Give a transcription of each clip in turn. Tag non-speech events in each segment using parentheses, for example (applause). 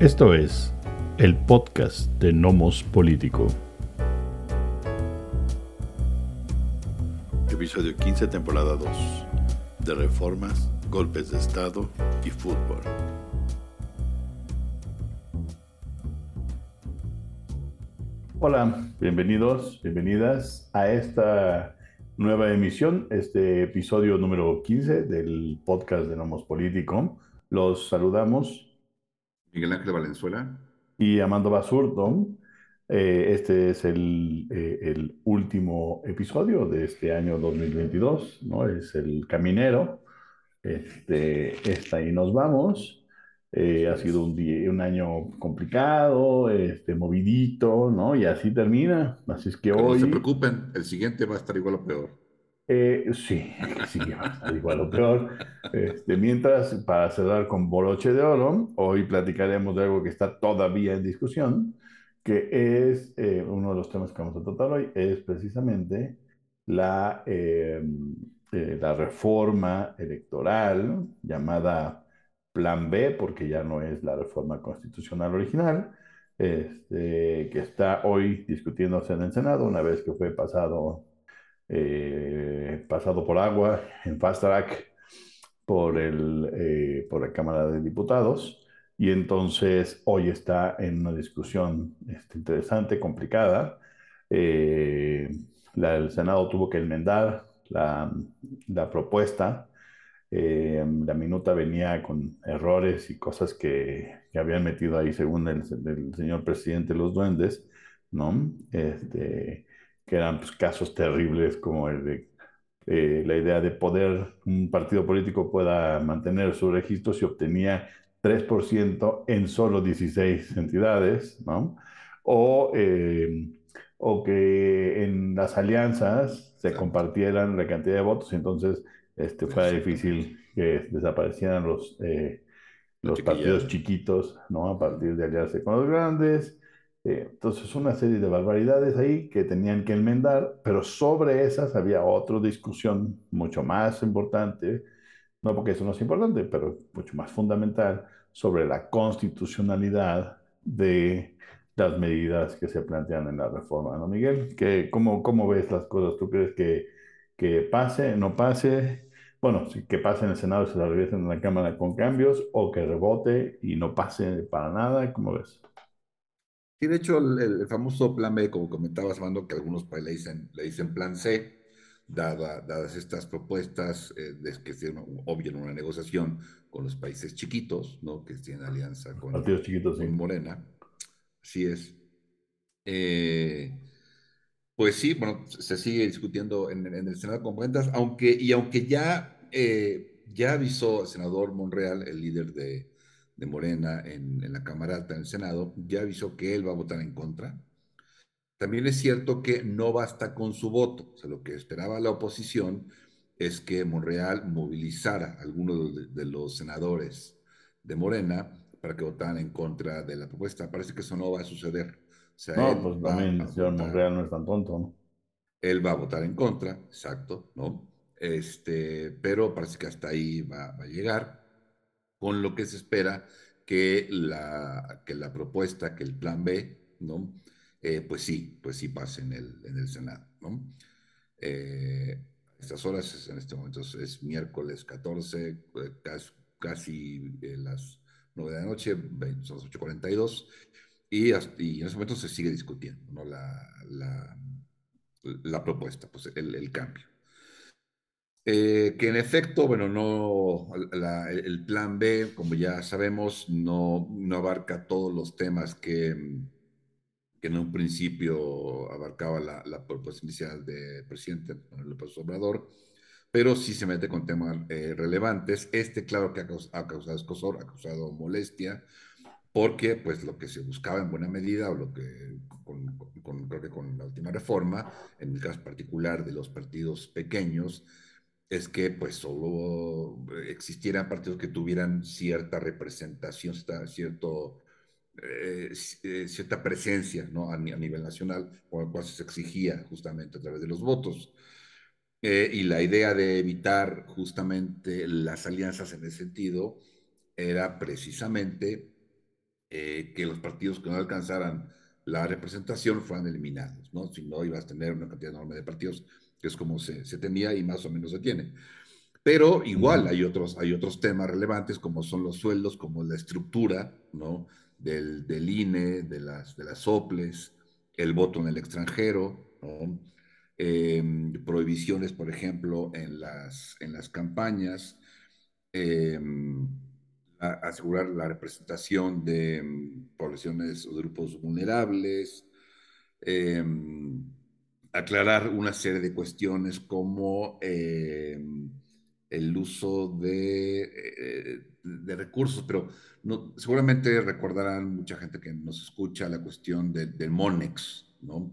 Esto es el podcast de Nomos Político. Episodio 15, temporada 2. De reformas, golpes de Estado y fútbol. Hola, bienvenidos, bienvenidas a esta nueva emisión, este episodio número 15 del podcast de Nomos Político. Los saludamos Miguel Ángel Valenzuela. Y Amando Basurdo. Eh, este es el, eh, el, último episodio de este año 2022, ¿no? Es el caminero. Este, está ahí nos vamos. Eh, ha sido un, día, un año complicado, este, movidito, ¿no? Y así termina. Así es que hoy... No se preocupen, el siguiente va a estar igual o peor. Eh, sí, sí, (laughs) va a estar igual o peor. Este, mientras, para cerrar con Boroche de Oro, hoy platicaremos de algo que está todavía en discusión, que es eh, uno de los temas que vamos a tratar hoy, es precisamente la, la reforma electoral llamada plan B, porque ya no es la reforma constitucional original, este, que está hoy discutiéndose en el Senado, una vez que fue pasado, eh, pasado por agua (laughs) en fast track por, el, eh, por la Cámara de Diputados. Y entonces hoy está en una discusión este, interesante, complicada. Eh, el Senado tuvo que enmendar la, la propuesta la minuta venía con errores y cosas que, que habían metido ahí, según el, el, señor presidente, los duendes, ¿no? Este, que eran pues, casos terribles como el de eh, la idea de poder, un partido político pueda mantener su registro si obtenía 3% en solo 16 entidades, ¿no? O, eh, o que en las alianzas se compartieran la cantidad de votos, entonces este, fue difícil que desaparecieran los, eh, los partidos chiquitos, ¿no? A partir de aliarse con los grandes. Eh, entonces, una serie de barbaridades ahí que tenían que enmendar, pero sobre esas había otra discusión mucho más importante, no porque eso no es importante, pero mucho más fundamental, sobre la constitucionalidad de las medidas que se plantean en la reforma, ¿no, Miguel? ¿Qué, cómo, ¿Cómo ves las cosas? ¿Tú crees que, que pase, no pase? bueno, que pase en el Senado y se la regresen en la Cámara con cambios, o que rebote y no pase para nada, ¿cómo ves? Sí, de hecho, el, famoso plan B, como comentabas, Mando, que algunos países le dicen, le dicen plan C, dada, dadas estas propuestas eh, de que se obvio en una negociación con los países chiquitos, ¿no? que tienen alianza con, Partidos chiquitos, con Morena. Así es. Eh, pues sí, bueno, se sigue discutiendo en, el Senado con cuentas, aunque, y aunque ya, eh, ya avisó el senador Monreal, el líder de, Morena en, la Cámara Alta del Senado, ya avisó que él va a votar en contra. También es cierto que no basta con su voto. O sea, lo que esperaba la oposición es que Monreal movilizara a algunos de, los senadores de Morena para que votaran en contra de la propuesta. Parece que eso no va a suceder no, pues también el señor Monreal no es tan tonto, ¿no? Él va a votar en contra, exacto, ¿no? Este, pero parece que hasta ahí va, a llegar, con lo que se espera que la, que la propuesta, que el plan B, ¿no? Eh, pues sí, pues sí pase en el, en el Senado, ¿no? Eh, estas horas, en este momento es miércoles 14, eh, casi, las 9 de la noche, son las 8.42, y, en ese momento se sigue discutiendo ¿no? la, la, la, propuesta, pues el, el cambio. Eh, que en efecto, bueno, no, la, el plan B, como ya sabemos, no, no abarca todos los temas que, que en un principio abarcaba la, la propuesta inicial del presidente López Obrador, pero sí se mete con temas eh, relevantes. Este, claro que ha ha causado escosor, ha causado molestia, porque pues lo que se buscaba en buena medida, o lo que con, con, creo que con la última reforma, en el caso particular de los partidos pequeños, es que pues solo existieran partidos que tuvieran cierta representación, cierto, eh, eh, cierta presencia ¿no? a, nivel nacional, por lo cual se exigía justamente a través de los votos. Eh, y la idea de evitar justamente las alianzas en ese sentido era precisamente eh, que los partidos que no alcanzaran la representación fueran eliminados, ¿no? Si no, ibas a tener una cantidad enorme de partidos, es como se, se tenía y más o menos se tiene. Pero igual hay otros, hay otros temas relevantes como son los sueldos, como la estructura ¿no? del, del INE, de las, de las soples, el voto en el extranjero, ¿no? eh, prohibiciones, por ejemplo, en las, en las campañas, eh, asegurar la representación de mm, poblaciones o grupos vulnerables, eh, aclarar una serie de cuestiones como eh, el uso de, eh, de recursos, pero no, seguramente recordarán mucha gente que nos escucha la cuestión de, del MONEX, ¿no?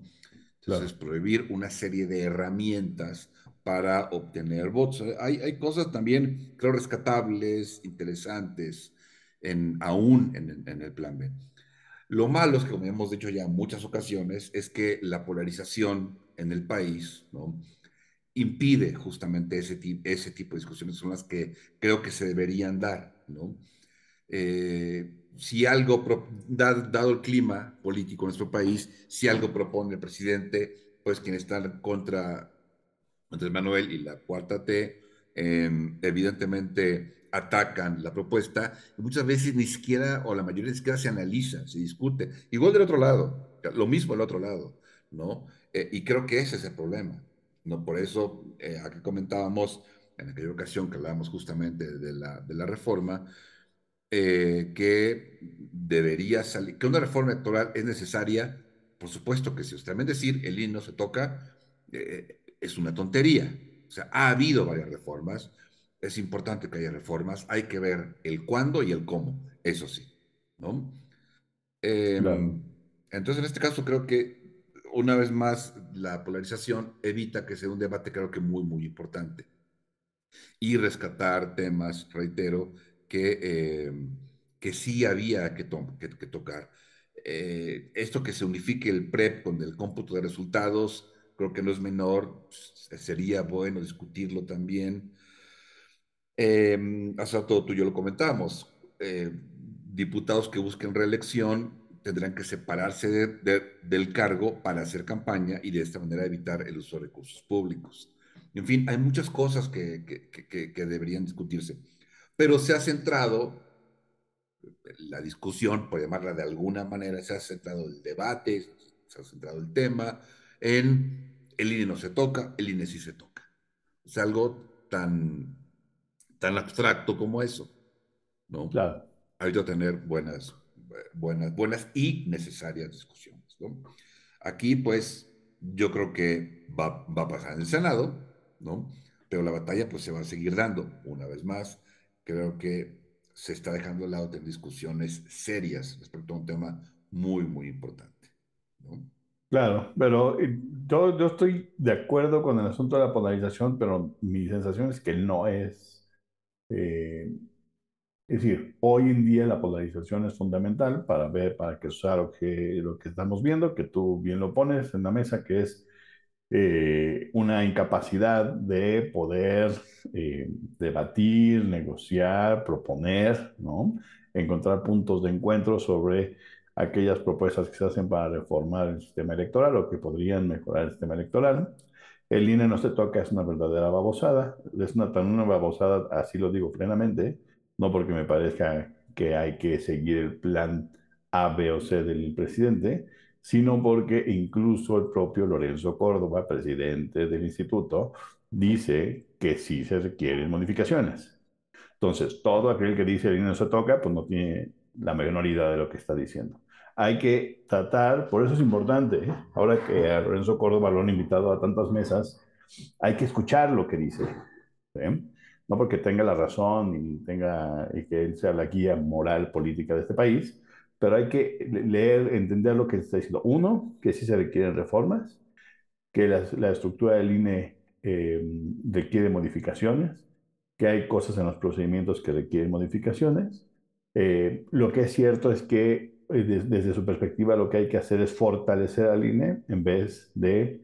Entonces, claro. prohibir una serie de herramientas para obtener votos. Hay, hay cosas también, creo, rescatables, interesantes, en, aún en, en, el plan B. Lo malo es que, como hemos dicho ya en muchas ocasiones, es que la polarización en el país ¿no? impide justamente ese, ese tipo de discusiones, son las que creo que se deberían dar. ¿no? Eh, si algo, dado el clima político en nuestro país, si algo propone el presidente, pues quienes están contra Andrés Manuel y la cuarta T, eh, evidentemente atacan la propuesta y muchas veces ni siquiera, o la mayoría ni siquiera se analiza, se discute. Igual del otro lado, lo mismo del otro lado, ¿no? Eh, y creo que ese es el problema, ¿no? Por eso, eh, aquí comentábamos en aquella ocasión que hablábamos justamente de la, de la reforma, eh, que debería salir, que una reforma electoral es necesaria, por supuesto que si usted me decir el INE no se toca, eh, es una tontería. O sea, ha habido varias reformas, es importante que haya reformas, hay que ver el cuándo y el cómo, eso sí, ¿no? Eh, claro. Entonces, en este caso, creo que una vez más la polarización evita que sea un debate, creo que muy, muy importante. Y rescatar temas, reitero, que, eh, que sí había que, to que, que tocar. Eh, esto que se unifique el PREP con el cómputo de resultados, creo que no es menor, sería bueno discutirlo también. Eh, hace tú y yo lo comentamos, eh, diputados que busquen reelección tendrán que separarse de, de, del cargo para hacer campaña y de esta manera evitar el uso de recursos públicos. En fin, hay muchas cosas que, que, que, que deberían discutirse pero se ha centrado la discusión, por llamarla de alguna manera, se ha centrado el debate, se ha centrado el tema en el INE no se toca, el INE sí se toca. Es algo tan, tan abstracto como eso, ¿no? Claro. Hay que tener buenas, buenas, buenas y necesarias discusiones, ¿no? Aquí, pues, yo creo que va, va a pasar en el Senado, ¿no? Pero la batalla, pues, se va a seguir dando, una vez más, creo que se está dejando de lado de discusiones serias respecto a un tema muy, muy importante. ¿no? Claro, pero yo, yo estoy de acuerdo con el asunto de la polarización, pero mi sensación es que no es... Eh, es decir, hoy en día la polarización es fundamental para ver, para que sea lo que, lo que estamos viendo, que tú bien lo pones en la mesa, que es eh, una incapacidad de poder eh, debatir, negociar, proponer, ¿no? encontrar puntos de encuentro sobre aquellas propuestas que se hacen para reformar el sistema electoral o que podrían mejorar el sistema electoral. El INE no se toca, es una verdadera babosada, es una tan una babosada, así lo digo plenamente, no porque me parezca que hay que seguir el plan A, B o C del presidente, sino porque incluso el propio Lorenzo Córdoba, presidente del instituto, dice que sí se requieren modificaciones. Entonces, todo aquel que dice el no se toca, pues no tiene la menor idea de lo que está diciendo. Hay que tratar, por eso es importante, ¿eh? ahora que a Lorenzo Córdoba lo han invitado a tantas mesas, hay que escuchar lo que dice. ¿sí? No porque tenga la razón y, tenga, y que él sea la guía moral política de este país, pero hay que leer, entender lo que está diciendo. Uno, que sí se requieren reformas, que la, la estructura del INE eh, requiere modificaciones, que hay cosas en los procedimientos que requieren modificaciones. Eh, lo que es cierto es que eh, desde, su perspectiva lo que hay que hacer es fortalecer al INE en vez de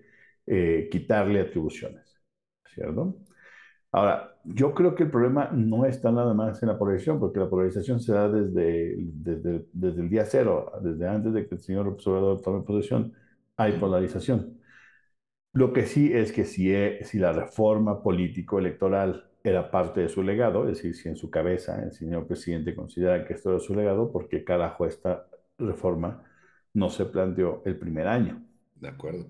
quitarle atribuciones, ¿cierto? Ahora, yo creo que el problema no está nada más en la polarización, porque la polarización se da desde, desde, desde el día cero, desde antes de que el señor observador tome posesión, hay polarización. Lo que sí es que si, e, si la reforma político-electoral era parte de su legado, es decir, si en su cabeza el señor presidente considera que esto era su legado, porque carajo esta reforma no se planteó el primer año. De acuerdo.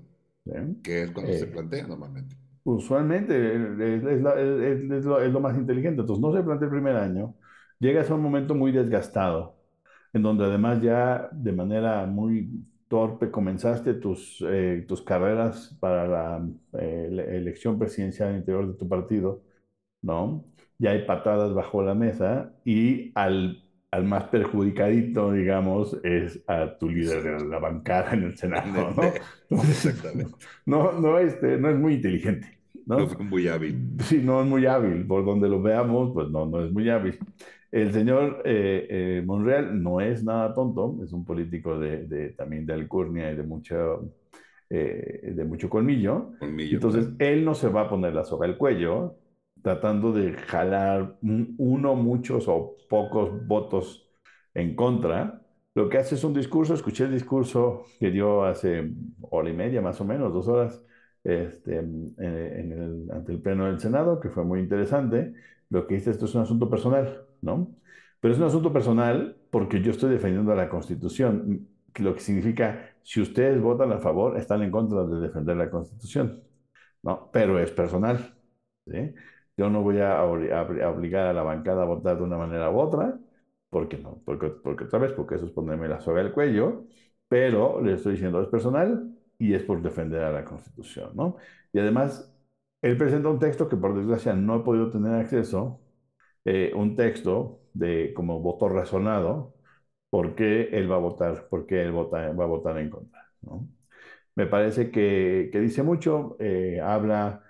¿Qué es cuando se eh, plantea normalmente? Usualmente es, lo, más inteligente. Entonces no se plantea el primer año, llegas a un momento muy desgastado, en donde además ya de manera muy torpe comenzaste tus, eh, tus carreras para la, eh, elección presidencial al interior de tu partido, ¿no? Ya hay patadas bajo la mesa y al, al más perjudicadito, digamos, es a tu líder de la bancada en el Senado, ¿no? (laughs) Exactamente. No, no, este, no es muy inteligente. ¿no? no es muy hábil. Sí, no es muy hábil. Por donde lo veamos, pues no, no es muy hábil. El señor eh, eh, Monreal no es nada tonto, es un político de, también de alcurnia y de mucho, eh, de mucho colmillo. Entonces, él no se va a poner la soga al cuello tratando de jalar uno, muchos o pocos votos en contra. Lo que hace es un discurso, escuché el discurso que dio hace hora y media, más o menos, dos horas, este, ante el Pleno del Senado, que fue muy interesante. Lo que dice esto es un asunto personal ¿no? Pero es un asunto personal porque yo estoy defendiendo la Constitución, lo que significa, si ustedes votan a favor, están en contra de defender la Constitución, ¿no? Pero es personal, ¿sí? Yo no voy a, obligar a la bancada a votar de una manera u otra, porque no, porque, porque otra vez, porque eso es ponerme la soga al cuello, pero le estoy diciendo es personal y es por defender a la Constitución, ¿no? Y además, él presenta un texto que por desgracia no he podido tener acceso, eh, un texto de como voto razonado, por qué él va a votar, por qué él va a votar en contra. ¿no? Me parece que, que dice mucho, eh, habla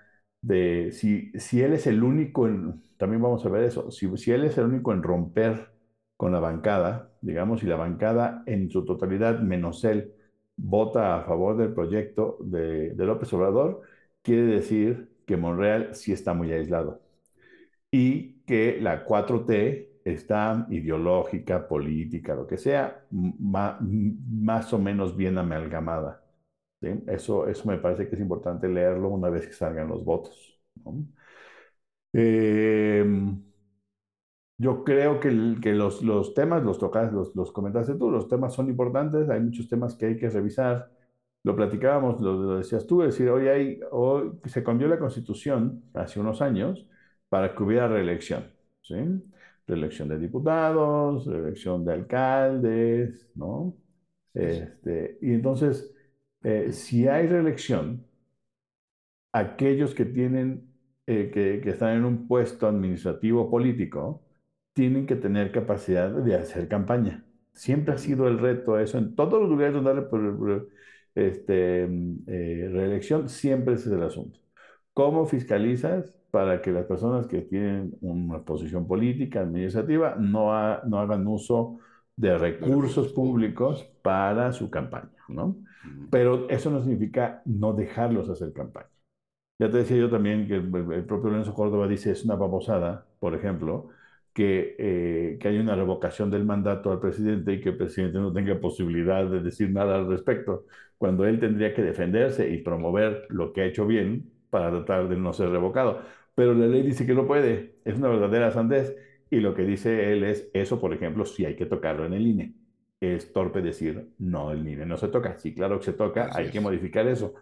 de si, si él es el único, en, también vamos a ver eso, si, si él es el único en romper con la bancada, digamos, y la bancada en su totalidad, menos él, vota a favor del proyecto de, de López Obrador, quiere decir que Monreal sí está muy aislado y que la 4T está ideológica, política, lo que sea, más o menos bien amalgamada. Eso, eso me parece que es importante leerlo una vez que salgan los votos. Em, yo creo que, que los, los, temas, los tocas, los, los comentaste tú, los temas son importantes, hay muchos temas que hay que revisar. Lo platicábamos, lo, lo decías tú, es decir, hoy, hay, hoy se cambió la constitución hace unos años para que hubiera reelección, ¿sí? Reelección de diputados, reelección de alcaldes, ¿no? Este, y entonces, eh, si hay reelección, aquellos que tienen, eh, que, que, están en un puesto administrativo político, tienen que tener capacidad de hacer campaña. Siempre ha sido el reto eso, en todos los lugares donde hay este, eh, reelección, siempre ese es el asunto. ¿Cómo fiscalizas? para que las personas que tienen una posición política, administrativa, no, no hagan uso de recursos públicos para su campaña, ¿no? Pero eso no significa no dejarlos hacer campaña. Ya te decía yo también que el, propio Lorenzo Córdoba dice es una babosada, por ejemplo, que, eh, que hay una revocación del mandato al presidente y que el presidente no tenga posibilidad de decir nada al respecto, cuando él tendría que defenderse y promover lo que ha hecho bien para tratar de no ser revocado pero la ley dice que no puede. Es una verdadera sandez. Y lo que dice él es, eso, por ejemplo, sí hay que tocarlo en el INE. Es torpe decir, no, el INE no se toca. Sí, claro que se toca, hay que modificar eso.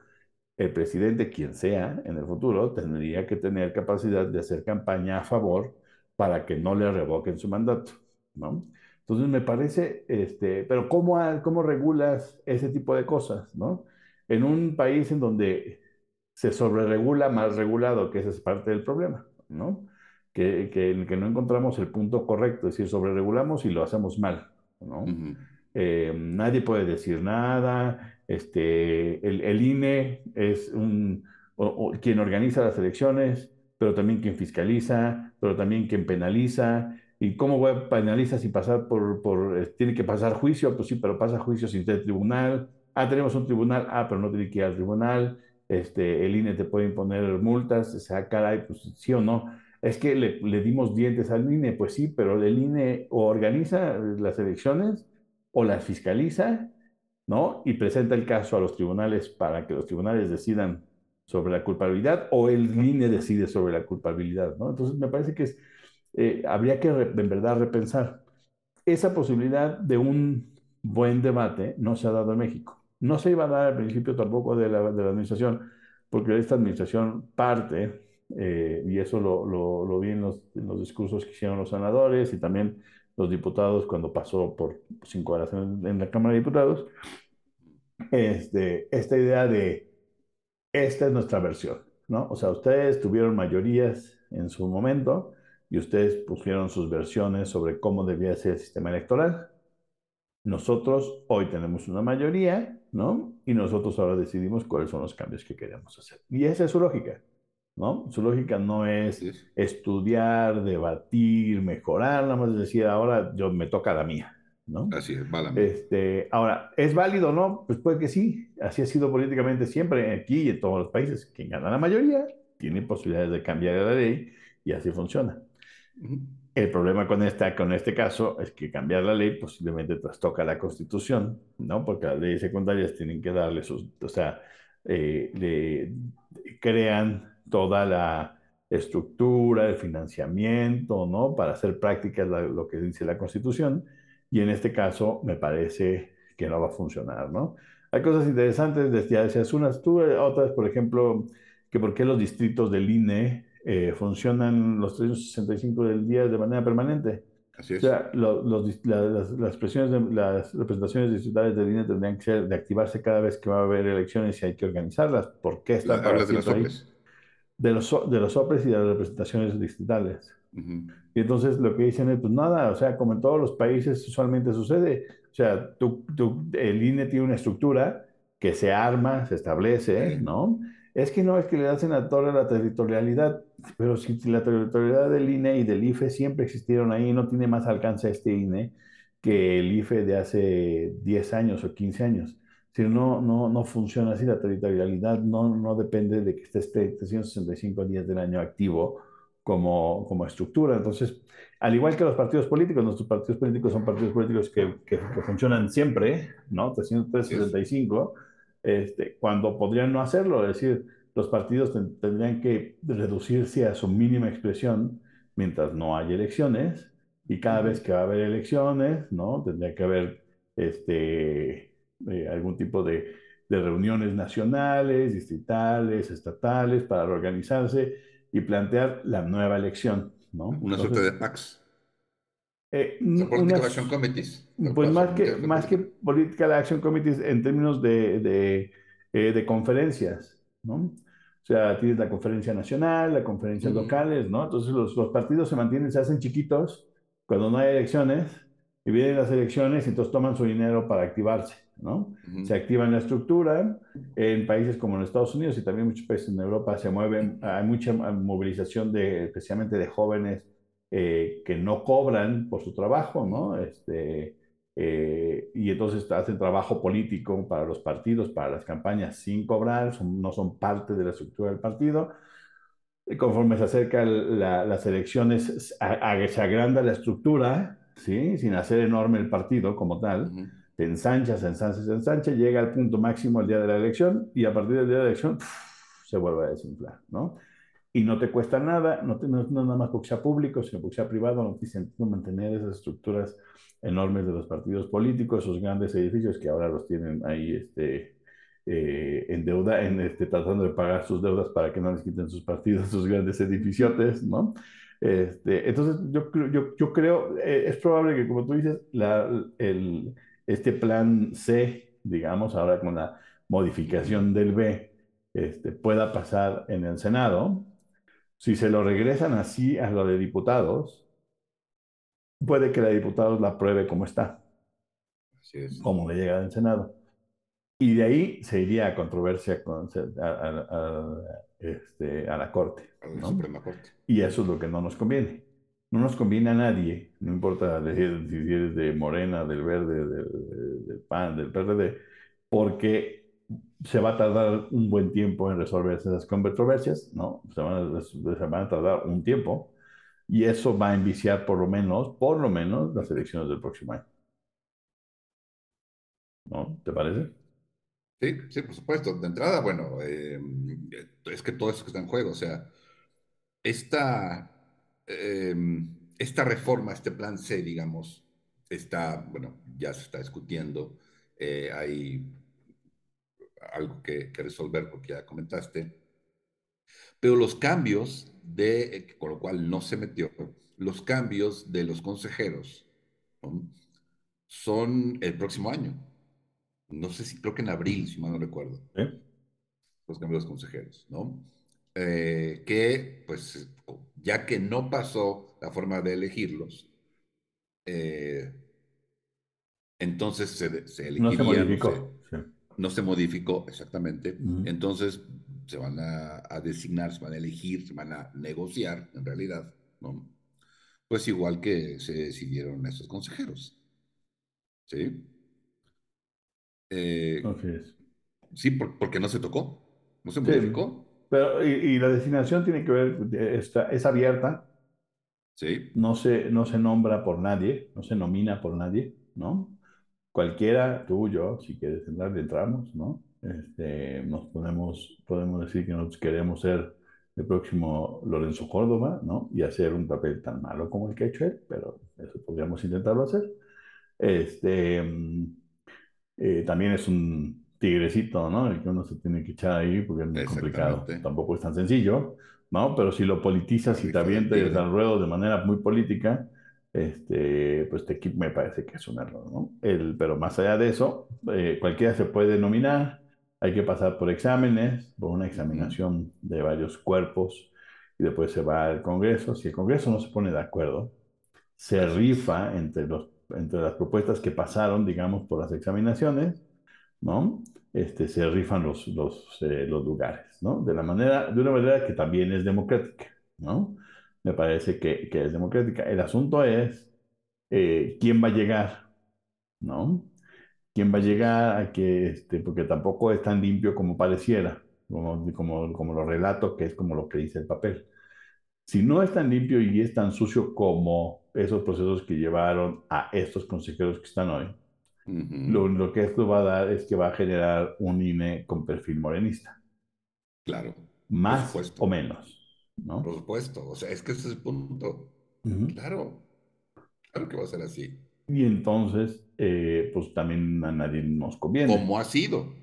El presidente, quien sea en el futuro, tendría que tener capacidad de hacer campaña a favor para que no le revoquen su mandato, ¿no? Entonces me parece, este, pero ¿cómo, ¿cómo regulas ese tipo de cosas, no? En un país en donde se sobreregula más regulado, que esa es parte del problema, ¿no? Que, que, que no encontramos el punto correcto, es decir, sobreregulamos y lo hacemos mal, ¿no? Eh, nadie puede decir nada, este, el, el INE es quien organiza las elecciones, pero también quien fiscaliza, pero también quien penaliza. ¿Y cómo penaliza si pasar por, por, tiene que pasar juicio? Pues sí, pero pasa juicio sin tener tribunal. Ah, tenemos un tribunal, ah, pero no tiene que ir al tribunal este, el INE te puede imponer multas, o sea, caray, pues sí o no. Es que le, le dimos dientes al INE, pues sí, pero el INE organiza las elecciones o las fiscaliza, ¿no? Y presenta el caso a los tribunales para que los tribunales decidan sobre la culpabilidad o el INE decide sobre la culpabilidad, ¿no? Entonces me parece que es, eh, habría que en verdad repensar. Esa posibilidad de un buen debate no se ha dado en México. No se iba a dar al principio tampoco de la, de la administración, porque esta administración parte, eh, y eso lo, lo, lo vi en los, en los, discursos que hicieron los senadores y también los diputados cuando pasó por cinco horas en, en la Cámara de Diputados, este, esta idea de esta es nuestra versión, ¿no? O sea, ustedes tuvieron mayorías en su momento y ustedes pusieron sus versiones sobre cómo debía ser el sistema electoral. Nosotros hoy tenemos una mayoría, ¿no? Y nosotros ahora decidimos cuáles son los cambios que queremos hacer. Y esa es su lógica, ¿no? Su lógica no es estudiar, debatir, mejorar, nada más decir, ahora yo me toca la mía, ¿no? Así es, va la mía. Este, ahora, ¿es válido o no? Pues puede que sí. Así ha sido políticamente siempre aquí y en todos los países. Quien gana la mayoría tiene posibilidades de cambiar la ley y así funciona. El problema con, esta, con este caso es que cambiar la ley posiblemente trastoca la Constitución, ¿no? Porque las leyes secundarias tienen que darle sus, o sea, eh, le crean toda la estructura, el financiamiento, ¿no? Para hacer prácticas la- lo que dice la Constitución. Y en este caso me parece que no va a funcionar, ¿no? Hay cosas interesantes, decía, decías unas, tú eh, otras, por ejemplo, que por qué los distritos del INE eh, funcionan los 365 del día de manera permanente. Así O es. sea, lo- los dis- la- las, las presiones de- las representaciones distritales del INE tendrían que ser de activarse cada vez que va a haber elecciones y hay que organizarlas. ¿Por qué La- están para hablas de las siempre ahí? De los, de los sopres y de las representaciones distritales. Ujú. Y entonces lo que dicen es, pues nada, o sea, como en todos los países usualmente sucede, o sea, tú, tú- el INE tiene una estructura que se arma, se establece. ¿no? Es que no, es que le hacen a toda la territorialidad, pero si la territorialidad del INE y del IFE siempre existieron ahí, no tiene más alcance este INE que el IFE de hace 10 años o 15 años. Si no, no, no funciona así, la territorialidad no, no depende de que esté este 365 días del año activo como, como estructura. Entonces, al igual que los partidos políticos, nuestros partidos políticos son partidos políticos que, que, que funcionan siempre, ¿no? 365, este, cuando podrían no hacerlo, es decir, los partidos ten, tendrían que reducirse a su mínima expresión mientras no hay elecciones y cada vez que va a haber elecciones, ¿no? Tendría que haber este, eh, algún tipo de, de reuniones nacionales, distritales, estatales para organizarse y plantear la nueva elección, ¿no? Una suerte Entonces, de PACs. eh, unas- Action Committees. pues más que, más que. Political Action Committees en términos de, de, eh, de conferencias, ¿no? O sea, tienes la conferencia nacional, las conferencias Ujú. locales, ¿no? Entonces los, los partidos se mantienen, se hacen chiquitos cuando no hay elecciones y vienen las elecciones y entonces toman su dinero para activarse, ¿no? Se activan la estructura. En países como en Estados Unidos y también muchos países en Europa se mueven, hay mucha movilización de, especialmente de jóvenes eh, que no cobran por su trabajo, ¿no? Este, eh, y entonces hacen trabajo político para los partidos, para las campañas sin cobrar, son- no son parte de la estructura del partido. Conforme se acercan la- las elecciones, a- a- se agranda la estructura, ¿sí? Sin hacer enorme el partido como tal Ujú. se ensancha, se ensancha, se ensancha, llega al punto máximo el día de la elección y a partir del día de la elección ¡puf! se vuelve a desinflar, ¿no? Y no te cuesta nada, no, te, no, no nada más porque sea público, sino porque sea privado, no tiene sentido mantener esas estructuras enormes de los partidos políticos, esos grandes edificios que ahora los tienen ahí este, eh, en deuda, en, este, tratando de pagar sus deudas para que no les quiten sus partidos, (laughs) sus grandes edificiotes, ¿no? Este, entonces, yo, creo- yo, yo creo, eh, es probable que, como tú dices, la, el, este plan C, digamos, ahora con la modificación del B, este, pueda pasar en el Senado. Si se lo regresan así a lo de diputados, puede que la de diputados la apruebe como está, Así es. como le llega del Senado. Y de ahí se iría a controversia con, a, a- a- este, a la Corte. A la. Suprema Corte. Y eso es lo que no nos conviene. No nos conviene a nadie, no importa si eres de Morena, del Verde, del, del PAN, del PRD, porque se va a tardar un buen tiempo en resolver esas controversias, ¿no? Se van, a, se van a tardar un tiempo y eso va a enviciar por lo menos, por lo menos, las elecciones del próximo año. ¿No? ¿Te parece? Sí, sí, por supuesto. De entrada, bueno, eh, es que todo eso que está en juego, o sea, esta, eh, esta reforma, este plan C, digamos, está, bueno, ya se está discutiendo, eh, hay algo que, resolver porque ya comentaste, pero los cambios de, con lo cual no se metió, los cambios de los consejeros son el próximo año. No sé si, creo que en abril, si mal no recuerdo. ¿Eh? Los cambios de consejeros, ¿no? Eh, que, pues, ya que no pasó la forma de elegirlos, eh, entonces se, se elegiría, no se modificó. No se, sí. no se modificó exactamente. Uh -huh. Entonces se van a, a, designar, se van a elegir, se van a negociar, en realidad, ¿no? Pues igual que se decidieron esos consejeros. ¿Sí? Eh. Sí, por, porque no se tocó, no se modificó. Sí, pero, y, y, la designación tiene que ver, está, es abierta. Sí. No se, no se nombra por nadie, no se nomina por nadie, ¿no? Cualquiera, tú, yo, si quieres entrar, entramos, ¿no? Este, nos podemos, podemos decir que nosotros queremos ser el próximo Lorenzo Córdoba, ¿no? Y hacer un papel tan malo como el que ha hecho él, pero eso podríamos intentarlo hacer. Este, eh, también es un tigrecito, ¿no? El que uno se tiene que echar ahí porque es muy complicado. Tampoco es tan sencillo, ¿no? Pero si lo politizas y te avientas al ruedo de manera muy política, este, pues te, me parece que es un error, ¿no? El, pero más allá de eso, eh, cualquiera se puede nominar, hay que pasar por exámenes, por una examinación de varios cuerpos, y después se va al Congreso. Si el Congreso no se pone de acuerdo, se rifa entre, los, entre las propuestas que pasaron, digamos, por las examinaciones, ¿no? Este, se rifan los, los, eh, los lugares, ¿no? De, la manera, de una manera que también es democrática, ¿no? Me parece que, que es democrática. El asunto es eh, quién va a llegar, ¿no? quién va a llegar a que, este, porque tampoco es tan limpio como pareciera, como, como, como lo relato, que es como lo que dice el papel. Si no es tan limpio y es tan sucio como esos procesos que llevaron a estos consejeros que están hoy, uh -huh. lo, lo, que esto va a dar es que va a generar un INE con perfil morenista. Claro. Más o menos, ¿no? Por supuesto, o sea, es que ese es el punto. Uh -huh. Claro, claro que va a ser así. Y entonces, eh, pues también a nadie nos conviene. ¿Cómo ha sido?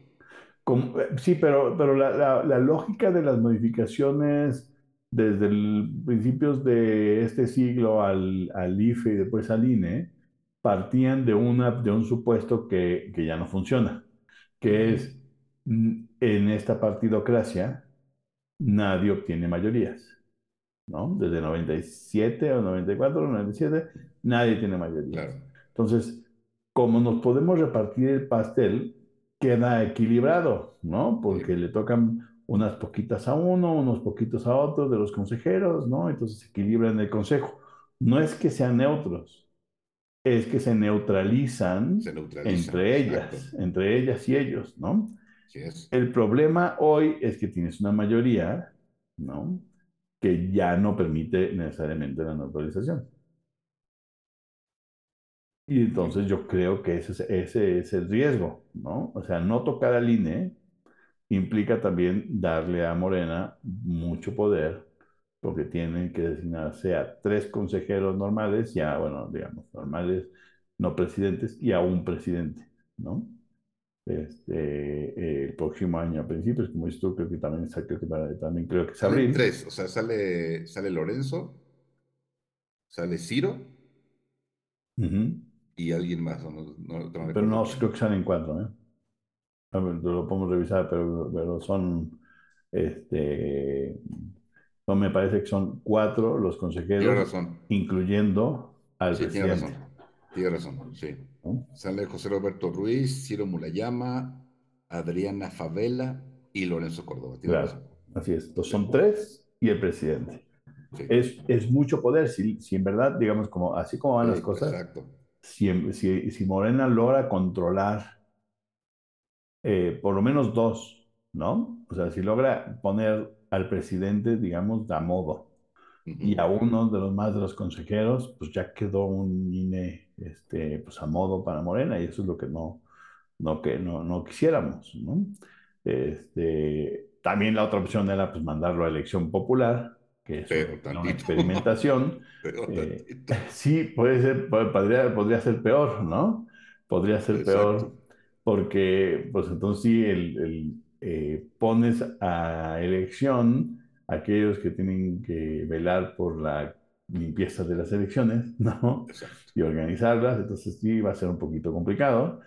Como, sí, pero, pero la, la, la, lógica de las modificaciones desde el principios de este siglo al, al IFE y después al INE partían de, una, de un supuesto que, que ya no funciona, que es en esta partidocracia nadie obtiene mayorías. ¿no? Desde 97 o 94 o 97, nadie tiene mayoría. Claro. Entonces, como nos podemos repartir el pastel, queda equilibrado, ¿no? Porque sí. le tocan unas poquitas a uno, unos poquitos a otro de los consejeros, ¿no? Entonces se equilibran el consejo. No es que sean neutros, es que se neutralizan, se neutralizan entre ellas, exacto. entre ellas y ellos, ¿no? Sí es. El problema hoy es que tienes una mayoría, ¿no? Que ya no permite necesariamente la neutralización. Y entonces yo creo que ese es, ese es el riesgo, ¿no? O sea, no tocar al INE implica también darle a Morena mucho poder, porque tienen que designarse a tres consejeros normales, ya, bueno, digamos, normales, no presidentes, y a un presidente, ¿no? Este, el próximo año a principios, como dices tú, creo que también, creo que también creo que es abril. tres, o sea, sale, sale Lorenzo, sale Ciro Uh -huh. y alguien más. No, no, no Pero no, creo que salen cuatro, ¿eh? Lo podemos revisar, pero, pero son, este, no me parece que son cuatro los consejeros, Tiene razón. incluyendo al Sí, tiene presidente. razón. Tiene razón, sí. ¿no? Sale José Roberto Ruiz, Ciro Mulayama, Adriana Favela y Lorenzo Córdoba. Tiene Claro, razón. así es. Entonces son tres y el presidente. Sí. Es, es mucho poder, si, si en verdad, digamos, como, así como van las Sí, cosas, Exacto. si, si, si Morena logra controlar eh, por lo menos dos, ¿no? O sea, si logra poner al presidente, digamos, de a modo, y a uno de los más de los consejeros, pues ya quedó un INE, este, pues a modo para Morena, y eso es lo que no, no, que no, no quisiéramos, ¿no? Este, también la otra opción era pues mandarlo a elección popular, que requiere una experimentación. (laughs) Eh, (laughs) sí, puede ser, po- podría, podría ser peor, ¿no? Podría ser Exacto. peor porque pues entonces sí, el, el, eh, pones a elección a aquellos que tienen que velar por la limpieza de las elecciones, (laughs) ¿no? Exacto. Y organizarlas, entonces sí va a ser un poquito complicado.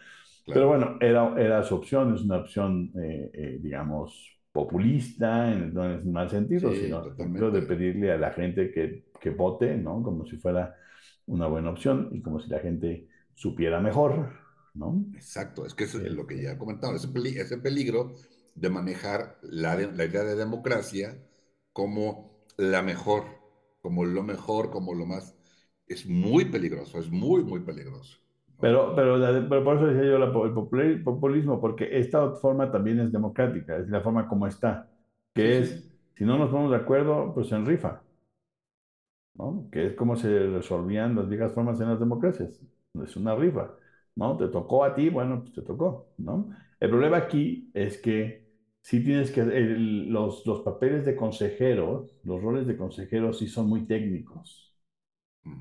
Pero Claro. bueno, era, era su opción, es una opción, eh, eh, digamos, populista, en, no en el mal sentido, Sí, sino de pedirle a la gente que, que vote, ¿no? Como si fuera una buena opción y como si la gente supiera mejor, ¿no? Exacto. Es que es lo que ya comentaba, ese, peli- ese peligro de manejar la, de- la idea de democracia como la mejor, como lo mejor, como lo más... Es muy peligroso, es muy, muy peligroso. pero, pero, pero por eso decía yo el populi- populismo, porque esta forma también es democrática, es la forma como está, que es, si no nos ponemos de acuerdo, pues en rifa. ¿no? Que es como se resolvían las viejas formas en las democracias. Es una rifa, ¿no? Te tocó a ti, bueno, pues te tocó, ¿no? El problema aquí es que sí tienes que, el- los, los papeles de consejeros, los roles de consejeros sí son muy técnicos.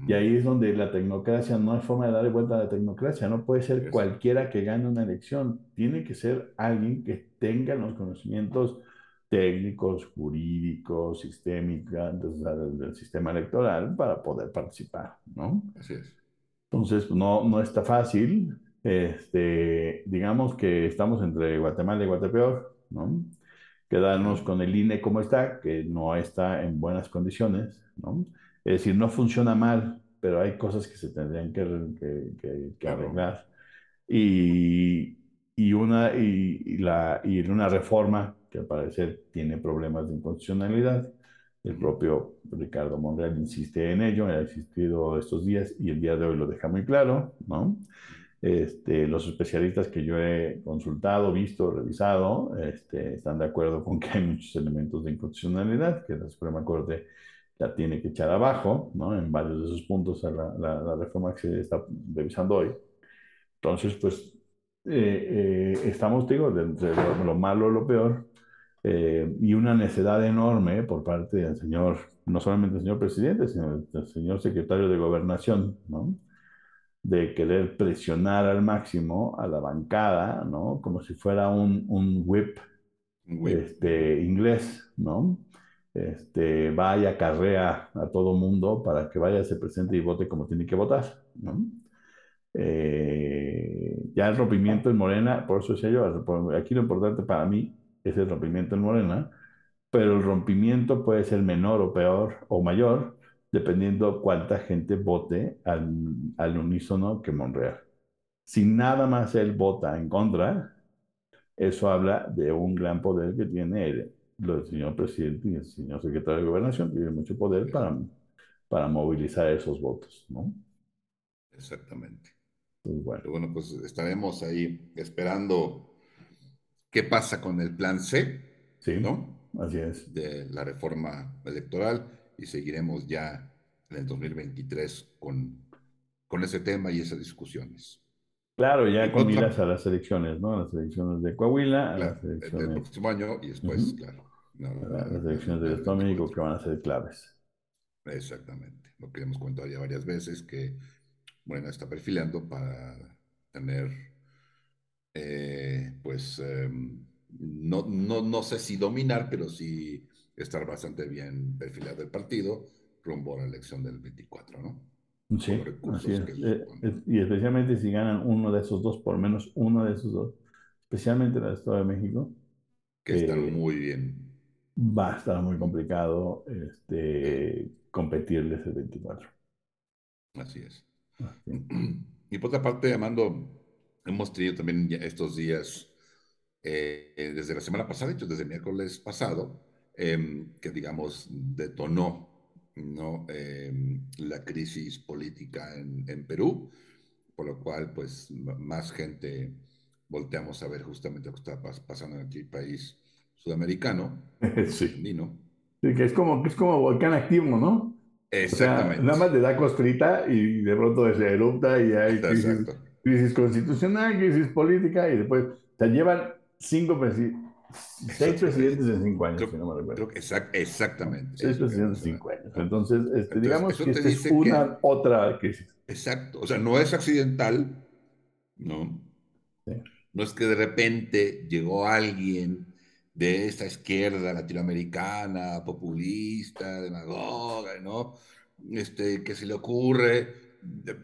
Y ahí es donde la tecnocracia no hay forma de darle vuelta a la tecnocracia. No puede ser cualquiera que gane una elección. Tiene que ser alguien que tenga los conocimientos técnicos, jurídicos, sistémicos del, del sistema electoral para poder participar, ¿no? Así es. Entonces, no, no está fácil. Este, digamos que estamos entre Guatemala y Guatepeor, ¿no? Quedarnos con el INE como está, que no está en buenas condiciones, ¿no? Es decir, no funciona mal, pero hay cosas que se tendrían que, que, que- que arreglar. Y, y, una, y, y la, y una reforma que al parecer tiene problemas de inconstitucionalidad. El propio Ricardo Monreal insiste en ello, ha insistido estos días y el día de hoy lo deja muy claro, ¿no? Este, los especialistas que yo he consultado, visto, revisado, este, están de acuerdo con que hay muchos elementos de inconstitucionalidad, que la Suprema Corte la tiene que echar abajo, ¿no? En varios de esos puntos a la, la, la reforma que se está revisando hoy. Entonces, pues, eh, eh, estamos, digo, entre lo, lo malo y lo peor, eh, y una necedad enorme por parte del señor, no solamente del señor presidente, sino del señor secretario de Gobernación, ¿no? de querer presionar al máximo a la bancada, ¿no? Como si fuera un, un whip whip. Este, inglés, ¿no? Este, vaya, carrea a todo mundo para que vaya, se presente y vote como tiene que votar, ¿no? Eh, ya el rompimiento en Morena, por eso decía yo, aquí lo importante para mí es el rompimiento en Morena, pero el rompimiento puede ser menor o peor o mayor, dependiendo cuánta gente vote al, al unísono que Monreal. Si nada más él vota en contra, eso habla de un gran poder que tiene el, el señor presidente y el señor secretario de gobernación, tiene mucho poder para, para movilizar esos votos, ¿no? Exactamente. Pues bueno, pues estaremos ahí esperando qué pasa con el plan C, sí, ¿no? así es. De la reforma electoral y seguiremos ya en el 2023 con, con ese tema y esas discusiones. Claro, ya con miras a las elecciones, ¿no? A las elecciones de Coahuila, a las claro, el del elecciones, próximo año y después, claro, la- las la, elecciones del Estado de México 24. que van a ser claves. Exactamente. Lo que hemos comentado ya varias veces, que bueno, está perfilando para tener, eh, pues, eh, no, no, no sé si dominar, pero sí estar bastante bien perfilado el partido rumbo a la elección del 24, ¿no? Sí, así es. Eh, es- y especialmente si ganan uno de esos dos, por menos uno de esos dos, especialmente el Estado de México, que están eh, muy bien. va a estar muy complicado este, (clears throat) competirles el 24. así es. Así. (clears throat) Y por otra parte, Amando, hemos tenido también ya estos días, eh, desde la semana pasada, de hecho, desde el miércoles pasado, eh, que digamos detonó ¿no? Eh, la crisis política en, en, Perú, por lo cual, pues, más gente volteamos a ver justamente lo que está pasando en el país sudamericano, (laughs) sí. Sí, que es como, es como volcán activo, ¿no? Exactamente. nada más le da costrita y de pronto se erupta y hay crisis, constitucional, crisis política y después se llevan cinco seis presidentes en cinco años, si no me recuerdo. exactamente. Seis presidentes en cinco años. Entonces, este, digamos que esta es una otra crisis. Exacto. O sea, no es accidental, ¿no? No es que de repente llegó alguien de esta izquierda latinoamericana, populista, demagoga, ¿no? Este, que se le ocurre.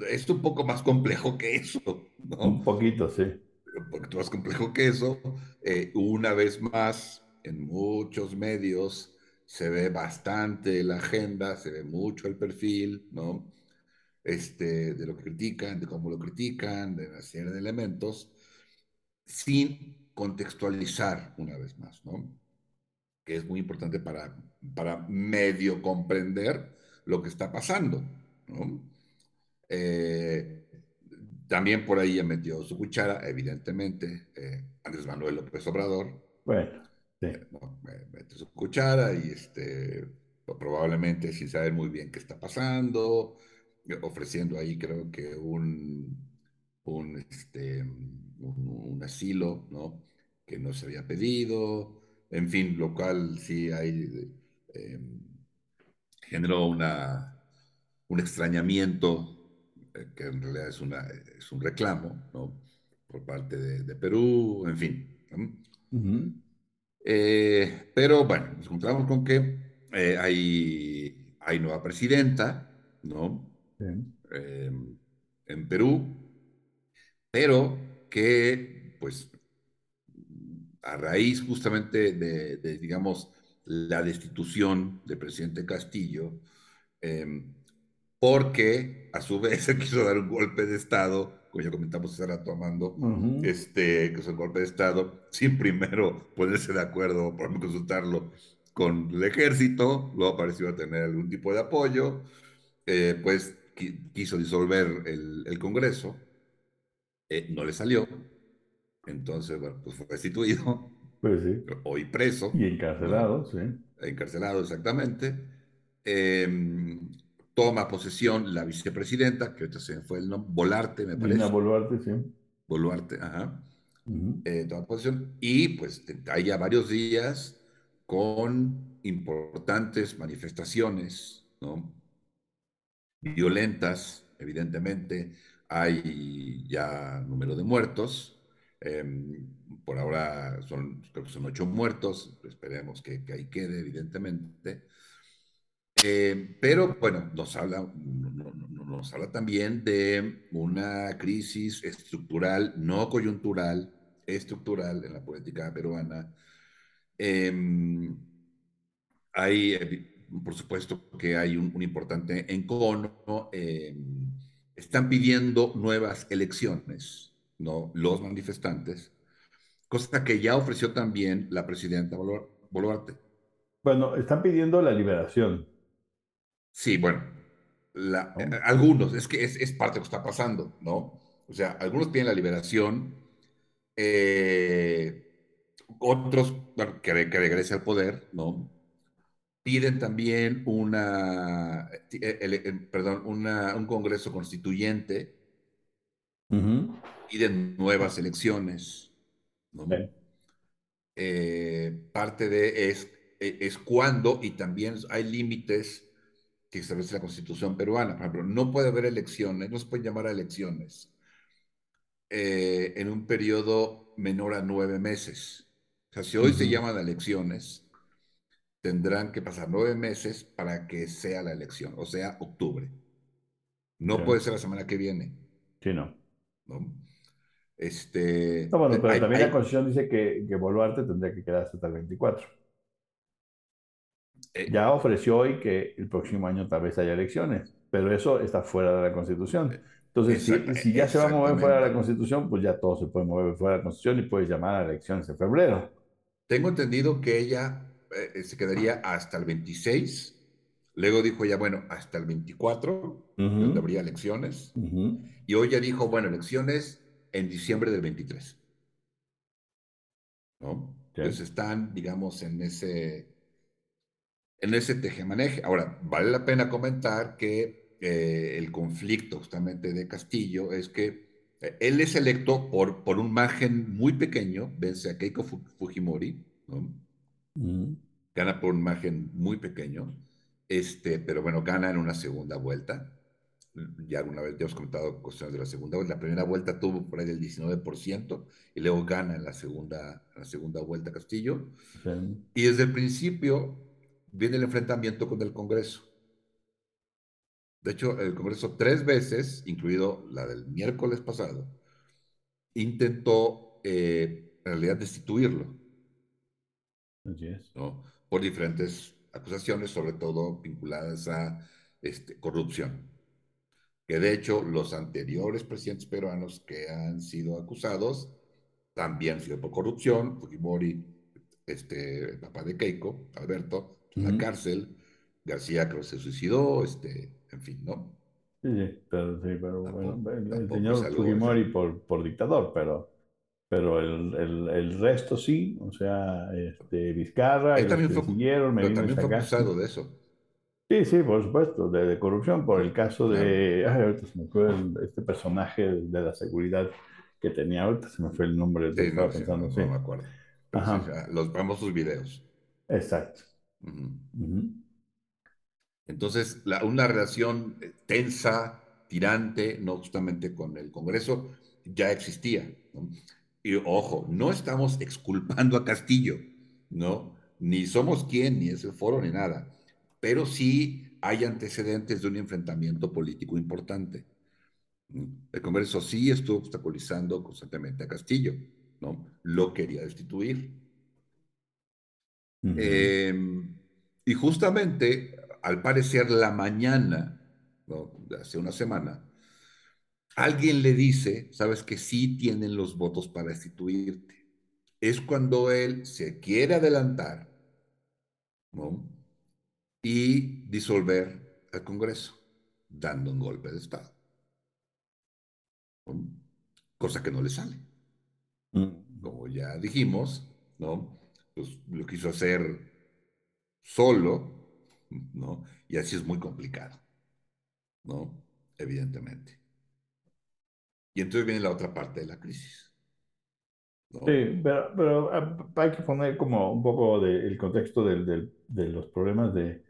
Es un poco más complejo que eso, ¿no? Un poquito, sí. Un poquito más complejo que eso. Eh, una vez más, en muchos medios se ve bastante la agenda, se ve mucho el perfil, ¿no? Este, de lo que critican, de cómo lo critican, de una serie de elementos, sin contextualizar una vez más, ¿no? Que es muy importante para, para medio comprender lo que está pasando, ¿no? Eh, también por ahí ya metió su cuchara, evidentemente, eh, Andrés Manuel López Obrador. Bueno, sí. Eh, metió su cuchara y este, probablemente sin saber muy bien qué está pasando, ofreciendo ahí creo que un, un, este, un asilo, ¿no? que no se había pedido, en fin, lo cual sí hay, eh, generó una, un extrañamiento, que en realidad es, una, es un reclamo, ¿no? Por parte de, Perú, en fin. Eh, pero bueno, nos encontramos con que hay, hay nueva presidenta, ¿no? en Perú, pero que pues a raíz justamente de, digamos, la destitución del presidente Castillo, em, porque a su vez (laughs) se quiso dar un golpe de Estado, como ya comentamos hace rato, Amando, este, que es el golpe de Estado, sin primero ponerse de acuerdo, por consultarlo con el ejército, luego pareció tener algún tipo de apoyo, eh, pues quiso disolver el, Congreso, eh, no le salió, entonces, bueno, pues fue restituido. Pues sí. Hoy preso. Y encarcelado, sí. Encarcelado, exactamente. Em, toma posesión la vicepresidenta, que ahorita se fue el nombre, Volarte, me parece. Dina Boluarte, sí. Boluarte, ajá. Eh, toma posesión y pues hay ya varios días con importantes manifestaciones, ¿no? Violentas, evidentemente. Hay ya número de muertos Em, por ahora son, creo que son ocho muertos, esperemos que, ahí quede, evidentemente. Eh, pero bueno, nos habla, nos habla también de una crisis estructural, no coyuntural, estructural en la política peruana. Em, hay, por supuesto, que hay un, importante encono. Em, están pidiendo nuevas elecciones ¿no? los manifestantes, cosa que ya ofreció también la presidenta Boluarte. Bueno, están pidiendo la liberación. Sí, bueno, eh, algunos, es que es, parte de lo que está pasando, ¿no? O sea, algunos piden la liberación, eh, otros, bueno, que, regrese al poder, ¿no? Piden también una, eh, perdón, un Congreso Constituyente, piden nuevas elecciones. Eh, parte de es, e, es cuando, y también hay límites que establece la constitución peruana. Por ejemplo, no puede haber elecciones, no se pueden llamar a elecciones eh, en un periodo menor a nueve meses. O sea, si hoy se llaman elecciones, tendrán que pasar nueve meses para que sea la elección, o sea, octubre. No puede ser la semana que viene. Sí, no. ¿no? Este, bueno, pero también la Constitución dice que, que Boluarte tendría que quedarse hasta el 24. Eh, ya ofreció hoy que el próximo año tal vez haya elecciones, pero eso está fuera de la Constitución. Entonces, si, ya se va a mover fuera de la Constitución, pues ya todo se puede mover fuera de la Constitución y puedes llamar a elecciones en febrero. Tengo entendido que ella eh, se quedaría hasta el 26. Luego dijo ya, bueno, hasta el 24, donde habría elecciones. Y hoy ya dijo, bueno, elecciones en diciembre del 23. ¿no? Entonces están, digamos, en ese, en ese tejemaneje. Ahora, vale la pena comentar que eh, el conflicto justamente de Castillo es que eh, él es electo por, por un margen muy pequeño, vence a Keiko Fujimori, ¿no? Gana por un margen muy pequeño, este, pero bueno, gana en una segunda vuelta. Ya alguna vez ya hemos comentado cuestiones de la segunda vuelta. La primera vuelta tuvo por ahí el 19% y luego gana en la segunda, en la segunda vuelta Castillo. Y desde el principio viene el enfrentamiento con el Congreso. De hecho, el Congreso tres veces, incluido la del miércoles pasado, intentó eh, en realidad destituirlo. ¿no? Por diferentes acusaciones, sobre todo vinculadas a este, corrupción. Que de hecho los anteriores presidentes peruanos que han sido acusados también han sido por corrupción. Fujimori, este, el papá de Keiko, Alberto, en la cárcel. García creo que se suicidó, este, en fin, ¿no? Sí, sí, pero, sí, pero bueno, el, señor Fujimori por, por dictador, pero, pero el, el, el, resto sí, o sea, este, Vizcarra, Él también fue, siguieron, pero también fue acusado de eso. Sí, sí, por supuesto, de, de corrupción, por el caso de, ay, ahorita se me fue este personaje de la seguridad que tenía, ahorita se me fue el nombre, sí, no, pensando, sí, no, me acuerdo. Ajá. los famosos videos. Exacto. Entonces, una relación eh, tensa, tirante, no justamente con el Congreso, ya existía. Y ojo, no estamos exculpando a Castillo, ¿no? Ni somos quien, ni es el foro, ni nada. Pero sí hay antecedentes de un enfrentamiento político importante. El Congreso sí estuvo obstaculizando constantemente a Castillo, ¿no? Lo quería destituir. Em, y justamente al parecer la mañana, hace una semana, alguien le dice, sabes que sí tienen los votos para destituirte. Es cuando él se quiere adelantar y disolver al Congreso, dando un golpe de Estado. Cosa que no le sale. Mm. Como ya dijimos, ¿no? Pues lo quiso hacer solo, ¿no? Y así es muy complicado, ¿no? Evidentemente. Y entonces viene la otra parte de la crisis. Sí, pero, ah, hay que poner como un poco del contexto de los problemas de...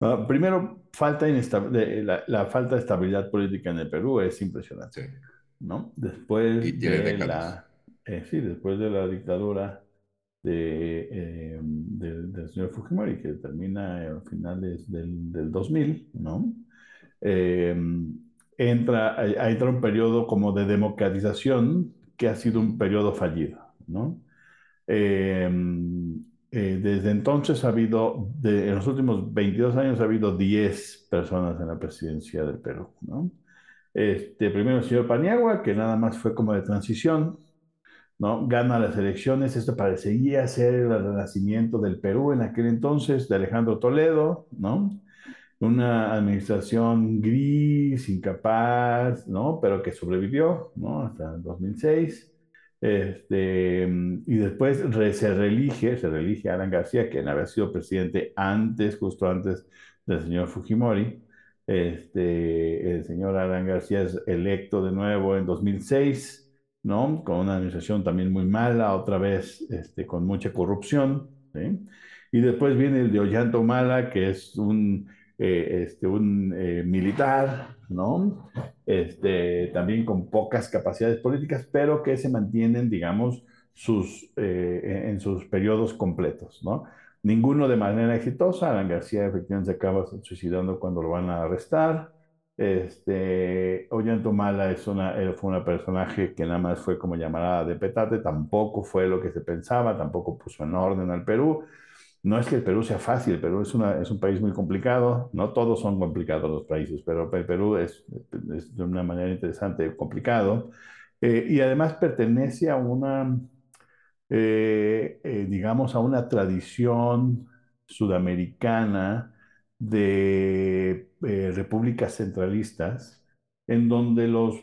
Ah, primero, falta de, la, falta de estabilidad política en el Perú es impresionante, ¿no? Después de la... Eh, sí, después de la dictadura de, eh, del señor Fujimori, que termina a finales del, del 2000, ¿no? Eh, entra, entra un periodo como de democratización que ha sido un periodo fallido, ¿no? Eh, desde entonces ha habido, de, en los últimos 22 años ha habido 10 personas en la presidencia del Perú, ¿no? Este, primero el señor Paniagua, que nada más fue como de transición, ¿no? Gana las elecciones, esto parecería ser el renacimiento del Perú en aquel entonces, de Alejandro Toledo, ¿no? Una administración gris, incapaz, ¿no? Pero que sobrevivió, ¿no? Hasta el 2006. Este, y después se reelige, se reelige Alan García, quien había sido presidente antes, justo antes del señor Fujimori. Este, el señor Alan García es electo de nuevo en 2006 ¿no? Con una administración también muy mala, otra vez este, con mucha corrupción, Y después viene el de Ollanta Humala, que es un, eh, este, un eh, militar, ¿no? Este, también con pocas capacidades políticas, pero que se mantienen, digamos, sus, eh, en sus periodos completos, ¿no? Ninguno de manera exitosa. Alan García efectivamente se acaba suicidando cuando lo van a arrestar. Este, Ollantumala es una, fue una personaje que nada más fue como llamada de petate, tampoco fue lo que se pensaba, tampoco puso en orden al Perú. No es que el Perú sea fácil, el Perú es, una, es un país muy complicado, no todos son complicados los países, pero el Perú es, de una manera interesante complicado. Eh, y además pertenece a una, eh, eh, digamos, a una tradición sudamericana de eh, repúblicas centralistas, en donde los,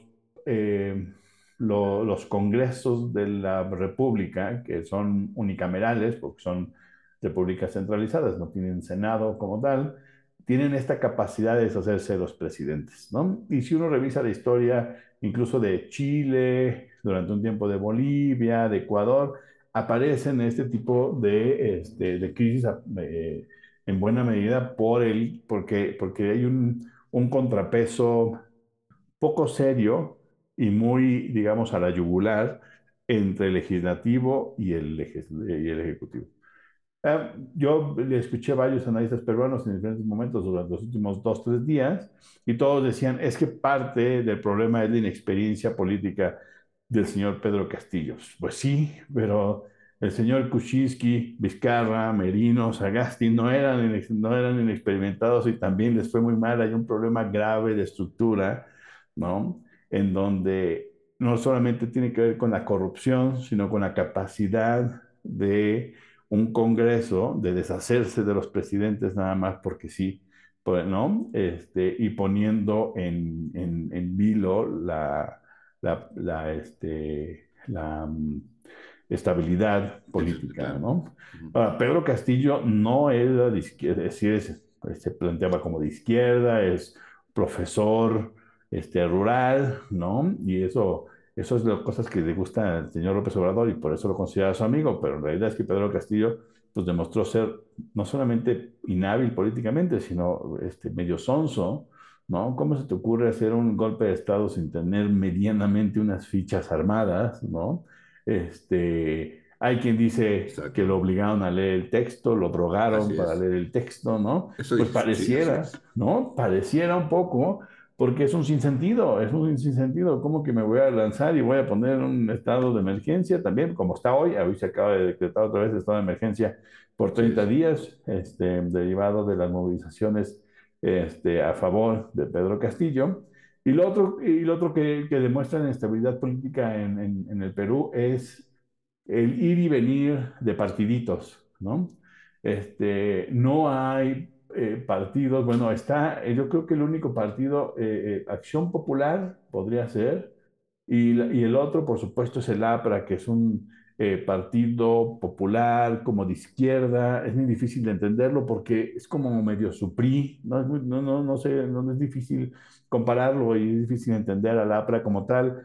eh, lo, los congresos de la República, que son unicamerales, porque son repúblicas centralizadas, no tienen Senado como tal, tienen esta capacidad de deshacerse de los presidentes, ¿no? Y si uno revisa la historia incluso de Chile, durante un tiempo de Bolivia, de Ecuador, aparecen este tipo de, este, de crisis eh, en buena medida por el, porque, porque hay un, un contrapeso poco serio y muy, digamos, a la yugular entre el legislativo y el, y el ejecutivo. Ah, yo le escuché varios analistas peruanos en diferentes momentos durante los últimos dos, tres días y todos decían, es que parte del problema es la inexperiencia política del señor Pedro Castillos. Pues sí, pero el señor Kuczynski, Vizcarra, Merino, Sagasti no eran, no eran inexperimentados y también les fue muy mal. Hay un problema grave de estructura, ¿no? En donde no solamente tiene que ver con la corrupción, sino con la capacidad de un congreso de deshacerse de los presidentes nada más porque sí, pues, ¿no? Este, y poniendo en, en, vilo la, la, la, este, la mm, estabilidad política, ¿no? Pedro Castillo no era de izquierda, es decir, se planteaba como de izquierda, es profesor este, rural, ¿no? Y eso eso es las cosas que le gusta al señor López Obrador y por eso lo considera su amigo, pero en realidad es que Pedro Castillo pues demostró ser no solamente inhábil políticamente, sino este, medio sonso, ¿no? ¿Cómo se te ocurre hacer un golpe de Estado sin tener medianamente unas fichas armadas, ¿no? Este, hay quien dice que lo obligaron a leer el texto, lo drogaron para leer el texto, ¿no? pues pareciera, ¿no? Pareciera un poco porque es un sinsentido, es un sinsentido. ¿Cómo que me voy a lanzar y voy a poner un estado de emergencia también, como está hoy? Hoy se acaba de decretar otra vez el estado de emergencia por 30 días, este, derivado de las movilizaciones este, a favor de Pedro Castillo. Y lo otro, y lo otro que, que demuestra la inestabilidad política en, en, el Perú es el ir y venir de partiditos, ¿no? Este, no hay eh, partidos, bueno, está, eh, yo creo que el único partido, eh, Acción Popular podría ser, y, y, el otro, por supuesto, es el APRA, que es un partido popular, como de izquierda, es muy difícil de entenderlo porque es como medio suprí, no, es no, no, no sé, no es difícil compararlo y es difícil entender al APRA como tal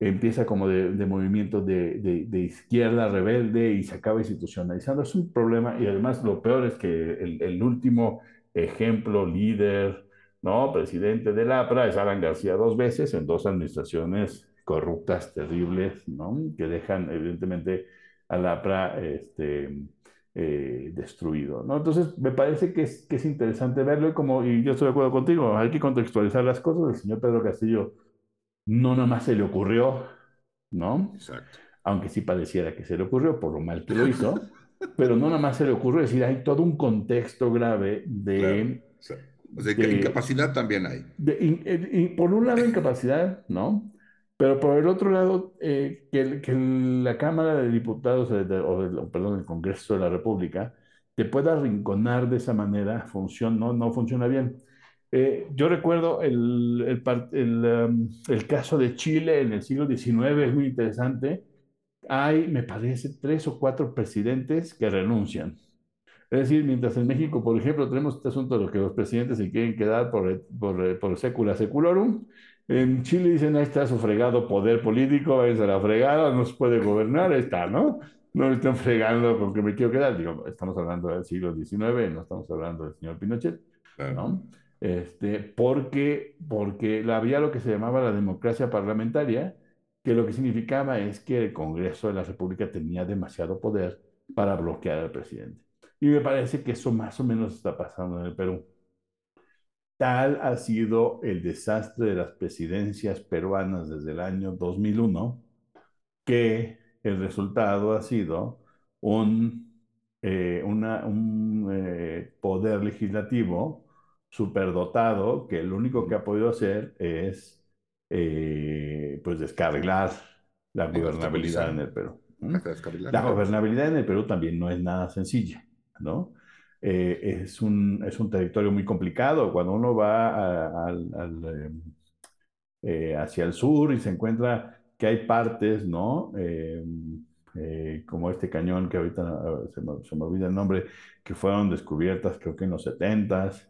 empieza como de, de movimiento de, de, izquierda rebelde y se acaba institucionalizando. Es un problema y además lo peor es que el, el último ejemplo, líder, ¿no? presidente del APRA es Alan García dos veces en dos administraciones corruptas, terribles, ¿no? que dejan evidentemente al APRA este, eh, destruido. ¿no? Entonces, me parece que es, que es interesante verlo y, como, y yo estoy de acuerdo contigo, hay que contextualizar las cosas. El señor Pedro Castillo no nada más se le ocurrió, ¿no? Exacto. Aunque sí pareciera que se le ocurrió por lo mal que lo hizo, (laughs) pero no nada más se le ocurrió, es decir, hay todo un contexto grave de... O sea, incapacidad también hay. y por un lado, incapacidad, ¿no? Pero por el otro lado, eh, que, que, la Cámara de Diputados, o, perdón, el Congreso de la República, te pueda arrinconar de esa manera, funciona, no, no funciona bien. Eh, yo recuerdo el, el, um, el, caso de Chile en el siglo XIX, es muy interesante. Hay, me parece, tres o cuatro presidentes que renuncian. Es decir, mientras en México, por ejemplo, tenemos este asunto de que los presidentes se quieren quedar por, por, por secula seculorum, en Chile dicen, ahí está su fregado poder político, es la fregada, no se puede gobernar, ahí está, ¿no? No me están fregando con que me quiero quedar. Digo, estamos hablando del siglo XIX, no estamos hablando del señor Pinochet, ¿no? este, porque, porque había lo que se llamaba la democracia parlamentaria, que lo que significaba es que el Congreso de la República tenía demasiado poder para bloquear al presidente. Y me parece que eso más o menos está pasando en el Perú. Tal ha sido el desastre de las presidencias peruanas desde el año 2001, que el resultado ha sido un, eh, una, un eh, poder legislativo superdotado que lo único que ha podido hacer es eh, pues descargar la gobernabilidad en el Perú. La gobernabilidad en el Perú también no es nada sencilla, ¿no? Eh, es, un, es un territorio muy complicado. Cuando uno va al, eh, hacia el sur y se encuentra que hay partes, ¿no? Eh, eh, como este cañón que ahorita se me, se me, olvida el nombre, que fueron descubiertas creo que en los 70s.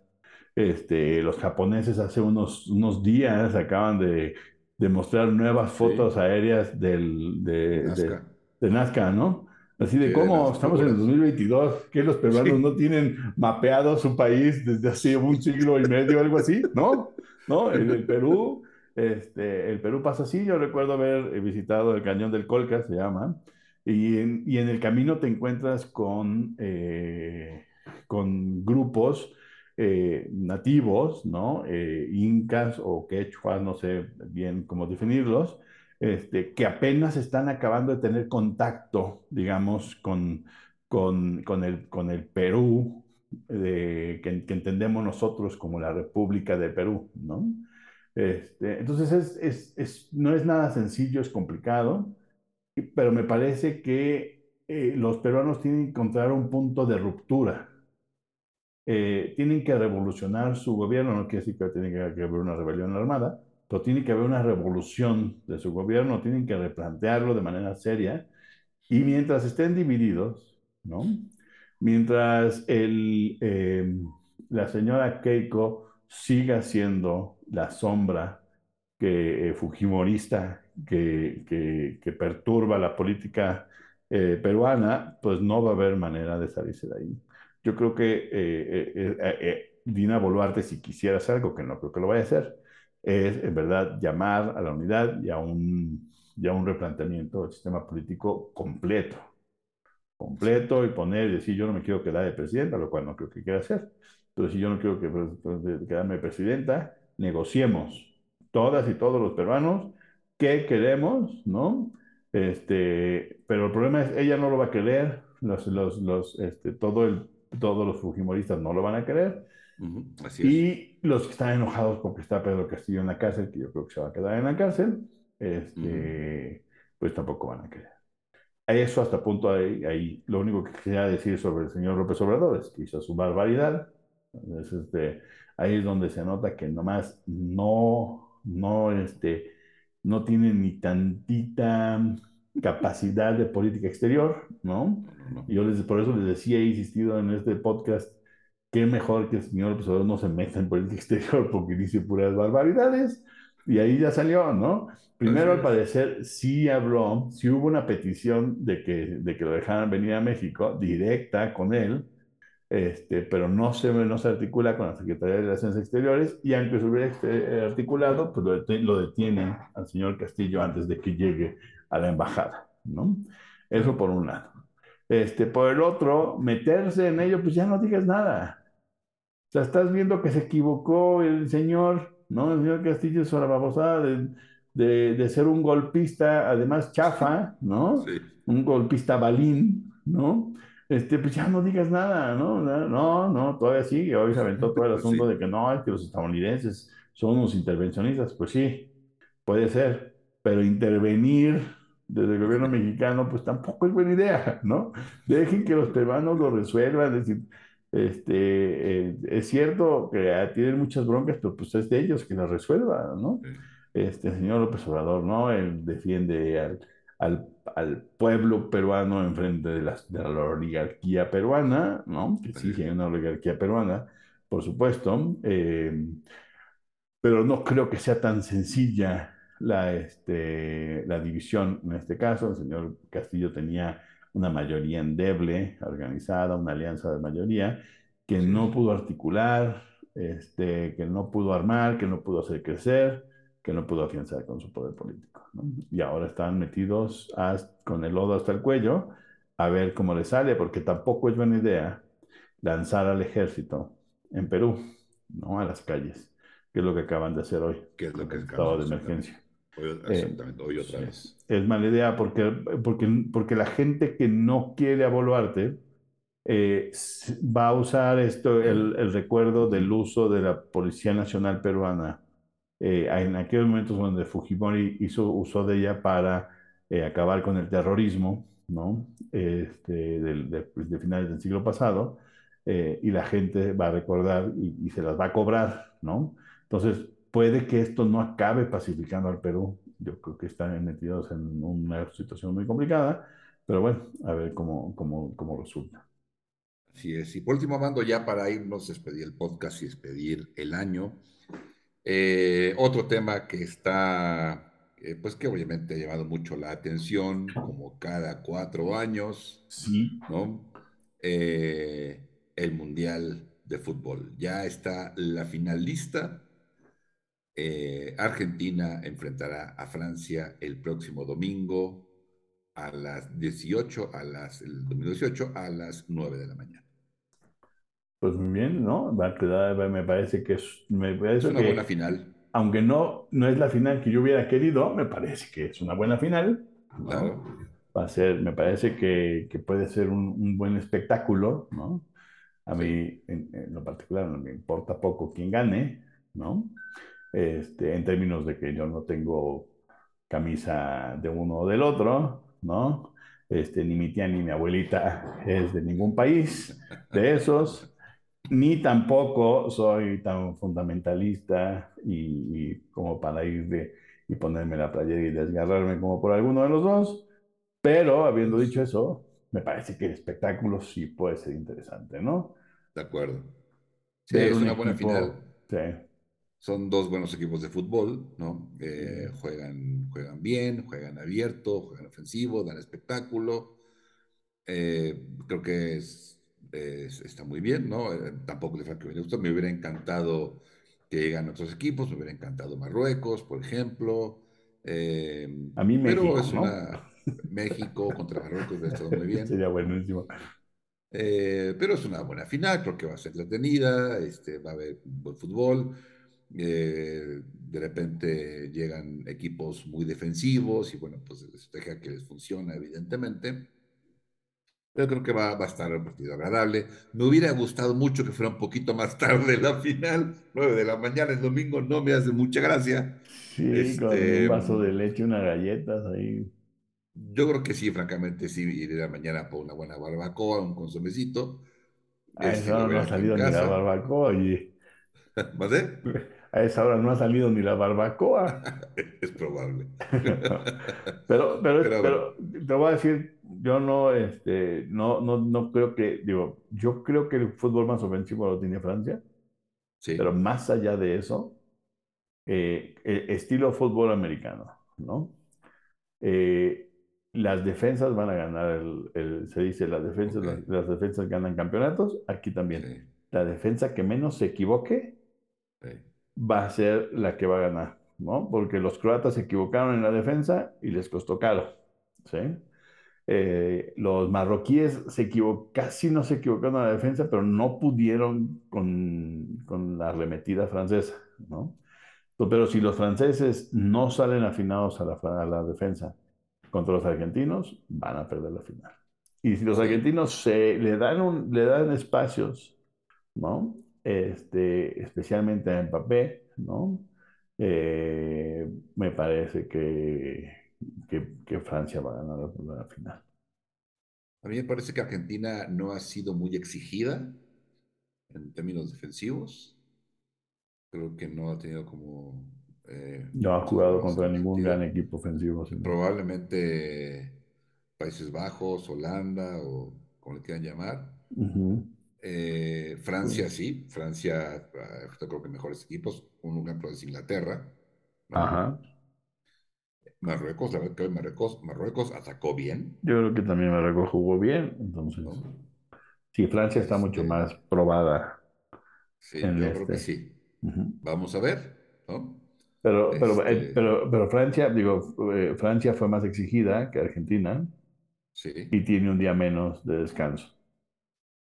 Este, los japoneses hace unos, unos días acaban de, de mostrar nuevas fotos sí. aéreas del, de, Nazca. De, de, Nazca, ¿no? Así de cómo estamos en el 2022, que los peruanos sí. no tienen mapeado su país desde hace un siglo y medio, algo así, ¿no? ¿No? En el Perú, este, el Perú pasa así, yo recuerdo haber visitado el cañón del Colca, se llama, y en, y en el camino te encuentras con, eh, con grupos eh, nativos, ¿no? Eh, incas o quechuas, no sé bien cómo definirlos, este, que apenas están acabando de tener contacto, digamos, con, el, Perú, que, entendemos nosotros como la República de Perú, ¿no? Este, entonces, es, es, es, no es nada sencillo, es complicado, pero me parece que eh, los peruanos tienen que encontrar un punto de ruptura. Eh, tienen que revolucionar su gobierno, no quiere decir que tiene que haber una rebelión armada, pero tiene que haber una revolución de su gobierno, tienen que replantearlo de manera seria, y mientras estén divididos, ¿no? mientras el, eh, la señora Keiko siga siendo la sombra que, eh, fujimorista que, que, que, perturba la política eh, peruana, pues no va a haber manera de salirse de ahí. Yo creo que Dina Boluarte, si quisiera hacer algo, que no creo que lo vaya a hacer, es en verdad llamar a la unidad y a un, y un replanteamiento del sistema político completo. Completo y poner y decir yo no me quiero quedar de presidenta, lo cual no creo que quiera hacer. Pero si yo no quiero que, pues, quedarme de presidenta, negociemos todas y todos los peruanos qué queremos, ¿no? Este, pero el problema es, ella no lo va a querer, los, los, los, este, todo todos los fujimoristas no lo van a querer, Uh -huh, así y los que están enojados porque está Pedro Castillo en la cárcel, que yo creo que se va a quedar en la cárcel, este, uh -huh. pues tampoco van a querer. A eso hasta punto ahí, ahí, lo único que quería decir sobre el señor López Obrador es que hizo su barbaridad. Entonces, este, ahí es donde se nota que nomás no, no, este, no tiene ni tantita capacidad de política exterior, ¿no? No, no. Yo les, por eso les decía, he insistido en este podcast qué mejor que el señor López Obrador no se meta en política exterior porque dice puras barbaridades. Y ahí ya salió, ¿no? Primero, al parecer, sí habló, sí hubo una petición de que, de que lo dejaran venir a México, directa con él, este, pero no se, no se articula con la Secretaría de Relaciones Exteriores y aunque se hubiera este, articulado, pues lo, detienen, lo detienen al señor Castillo antes de que llegue a la embajada, ¿no? Eso por un lado. Este, por el otro, meterse en ello, pues ya no digas nada. O sea, estás viendo que se equivocó el señor, ¿no? El señor Castillo es una babosada de, de, de, ser un golpista, además chafa, ¿no? Sí. Un golpista balín, ¿no? Este, pues ya no digas nada, ¿no? No, no, todavía sigue. Hoy se aventó todo el (laughs) asunto sí. de que no, es que los estadounidenses son unos intervencionistas. Pues sí, puede ser, pero intervenir desde el gobierno mexicano, pues tampoco es buena idea, ¿no? Dejen que los peruanos lo resuelvan, es decir, este, eh, es cierto que tienen muchas broncas, pero pues es de ellos que las resuelva, ¿no? Sí. Este señor López Obrador, ¿no? Él defiende al, al, al pueblo peruano en frente de la, de la, oligarquía peruana, ¿no? Que sí, sí hay una oligarquía peruana, por supuesto, eh, pero no creo que sea tan sencilla la, este, la división en este caso. El señor Castillo tenía una mayoría endeble, organizada, una alianza de mayoría, que sí. no pudo articular, este, que no pudo armar, que no pudo hacer crecer, que no pudo afianzar con su poder político. ¿no? Y ahora están metidos con el lodo hasta el cuello a ver cómo les sale, porque tampoco es buena idea lanzar al ejército en Perú, ¿no? A las calles, que es lo que acaban de hacer hoy. ¿Qué es lo que estado de emergencia. Hoy, exactamente, eh, hoy otra vez. Es mala idea porque, porque, porque la gente que no quiere a Boluarte eh, va a usar esto, el, el, recuerdo del uso de la Policía Nacional Peruana eh, en aquellos momentos donde Fujimori hizo uso de ella para eh, acabar con el terrorismo, ¿no? Este, de, de, de, finales del siglo pasado, eh, y la gente va a recordar y, y, se las va a cobrar, ¿no? Entonces, puede que esto no acabe pacificando al Perú yo creo que están metidos en una situación muy complicada, pero bueno, a ver cómo, cómo, cómo resulta. Así es. Y por último, mando ya para irnos, despedir el podcast y despedir el año. Eh, otro tema que está, eh, pues que obviamente ha llamado mucho la atención, como cada cuatro años, sí. ¿no? Eh, el Mundial de Fútbol. Ya está la finalista. Argentina enfrentará a Francia el próximo domingo a las 18, a las, el domingo 18 a las 9 de la mañana. Pues muy bien, ¿no? Va a quedar, me parece que es, me parece es una buena final. Aunque no, no es la final que yo hubiera querido, me parece que es una buena final. Claro. Va a ser, me parece que, que puede ser un, un, buen espectáculo, ¿no? A mí, en, en, lo particular, no me importa poco quién gane, ¿no? Este, en términos de que yo no tengo camisa de uno o del otro, ¿no? Este, ni mi tía ni mi abuelita (laughs) es de ningún país de esos ni tampoco soy tan fundamentalista y, como para ir de, y ponerme la playera y desgarrarme como por alguno de los dos, pero habiendo dicho eso, me parece que el espectáculo sí puede ser interesante, ¿no? De acuerdo. Sí, es una buena final. Sí. Son dos buenos equipos de fútbol, ¿no? Eh, juegan, juegan bien, juegan abierto, juegan ofensivo, dan espectáculo. Eh, creo que es está muy bien, ¿no? Eh, tampoco de Franco me me hubiera encantado que llegan otros equipos, me hubiera encantado Marruecos, por ejemplo. Eh, a mí México, pero es una México contra Marruecos hubiera estado muy bien. Sería buenísimo. Eh, pero es una buena final, creo que va a ser entretenida, este, va a haber buen fútbol. De repente llegan equipos muy defensivos y bueno, pues la estrategia que les funciona, evidentemente. Yo creo que va, va, a estar un partido agradable. Me hubiera gustado mucho que fuera un poquito más (laughs) tarde la final, 9 de la mañana el domingo, no me hace mucha gracia. Sí, este, con un vaso de leche, unas galletas ahí. Yo creo que sí, francamente, sí, iré a mañana por una buena barbacoa, un consomecito. A esa hora no ha salido ni la barbacoa, oye. (laughs) ¿Más de? (laughs) A esa hora no ha salido ni la barbacoa. (laughs) es probable. (laughs) pero, pero, pero, pero, te voy a decir, yo no, este, no, no, no creo que, digo, yo creo que el fútbol más ofensivo lo tiene Francia, sí. pero más allá de eso, eh, estilo fútbol americano, ¿no? Eh, las defensas van a ganar, el, el se dice, las defensas, okay. las, las, defensas ganan campeonatos, aquí también. Sí. La defensa que menos se equivoque sí. Va a ser la que va a ganar, ¿no? Porque los croatas se equivocaron en la defensa y les costó caro, ¿sí? Eh, los marroquíes se equivocó, casi no se equivocaron en la defensa, pero no pudieron con, con la arremetida francesa, ¿no? Pero si los franceses no salen afinados a la, a la, defensa contra los argentinos, van a perder la final. Y si los argentinos se, le, dan un, le dan espacios, ¿no? Este, especialmente a Mbappé, ¿no? Eh, me parece que que, que, Francia va a ganar la, la, final. A mí me parece que Argentina no ha sido muy exigida en términos defensivos. Creo que no ha tenido como... Eh, no ha jugado contra ningún gran equipo ofensivo. Sino... Probablemente Países Bajos, Holanda o como le quieran llamar. Uh -huh. Eh, Francia sí, Francia yo creo que mejores equipos. Un ejemplo es Inglaterra. Ajá. Marruecos, la verdad que Marruecos, Marruecos atacó bien. Yo creo que también Marruecos jugó bien, entonces. ¿no? Sí, Francia está este... mucho más probada. Sí, yo este. creo que sí. Uh -huh. Vamos a ver, ¿no? Pero, pero, este... eh, pero, pero, Francia, digo, eh, Francia fue más exigida que Argentina. Sí. Y tiene un día menos de descanso.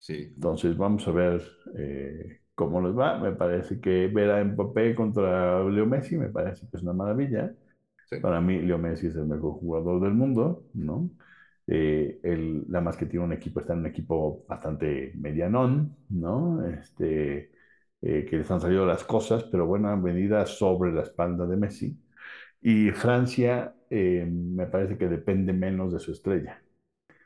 Sí. Entonces, vamos a ver eh, cómo les va. Me parece que ver a Mbappé contra Leo Messi me parece que es una maravilla. Sí. Para mí, Leo Messi es el mejor jugador del mundo, ¿no? Eh, él, nada más que tiene un equipo, está en un equipo bastante medianón, ¿no? Este, eh, que les han salido las cosas, pero buena medida sobre la espalda de Messi. Y Francia eh, me parece que depende menos de su estrella.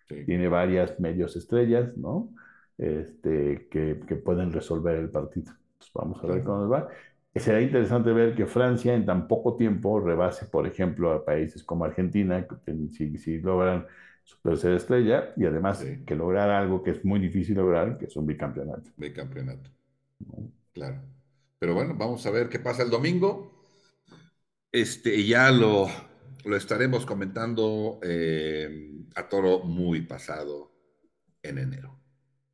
Sí. Tiene varias medios estrellas, ¿no? Este, que, que pueden resolver el partido. Entonces, vamos a ver cómo nos va. será interesante ver que Francia en tan poco tiempo rebase, por ejemplo, a países como Argentina, que si, si logran su tercera estrella, y además Sí. que lograr algo que es muy difícil lograr, que es un bicampeonato. Bicampeonato. ¿no? Claro. Pero bueno, vamos a ver qué pasa el domingo. Este, ya lo, lo estaremos comentando eh, a toro muy pasado en enero.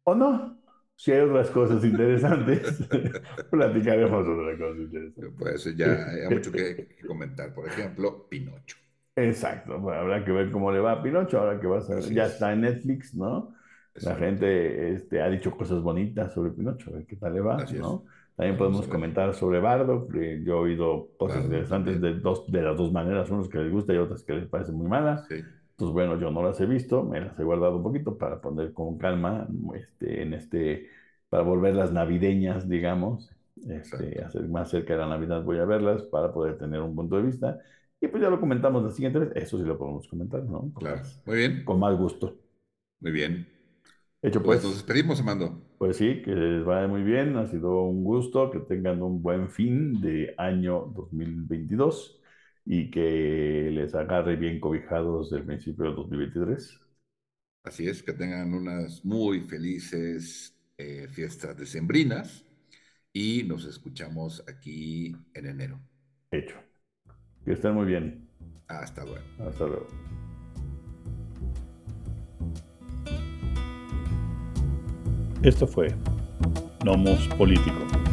¿O no? Si hay otras cosas interesantes, (laughs) platicaremos otra cosa interesante. Pues ya hay mucho que, que comentar. Por ejemplo, Pinocho. Exacto, bueno, habrá que ver cómo le va a Pinocho, ahora que va a ser- ya es. está en Netflix, ¿no? La gente este, ha dicho cosas bonitas sobre Pinocho, a ver qué tal le va, Así es. ¿no? También Vamos podemos comentar sobre Bardo, que yo he oído cosas Bardo interesantes de, dos, de las dos maneras, unos que les gusta y otras que les parece muy mala. Sí, Pues bueno, yo no las he visto, me las he guardado un poquito para poner con calma este, en este, para volverlas navideñas, digamos, este, hacer más cerca de la Navidad voy a verlas para poder tener un punto de vista. Y pues ya lo comentamos la siguiente vez, eso sí lo podemos comentar, ¿no? Con claro. más, Muy bien. con más gusto. Muy bien. Hecho Pues pues, nos despedimos, Amando. pues sí, que les vaya muy bien, ha sido un gusto, que tengan un buen fin de año 2022 y que les agarre bien cobijados del principio del 2023. Así es, que tengan unas muy felices eh, fiestas decembrinas y nos escuchamos aquí en enero. Hecho. Que estén muy bien. Hasta luego. Hasta luego. Esto fue Nomos Político.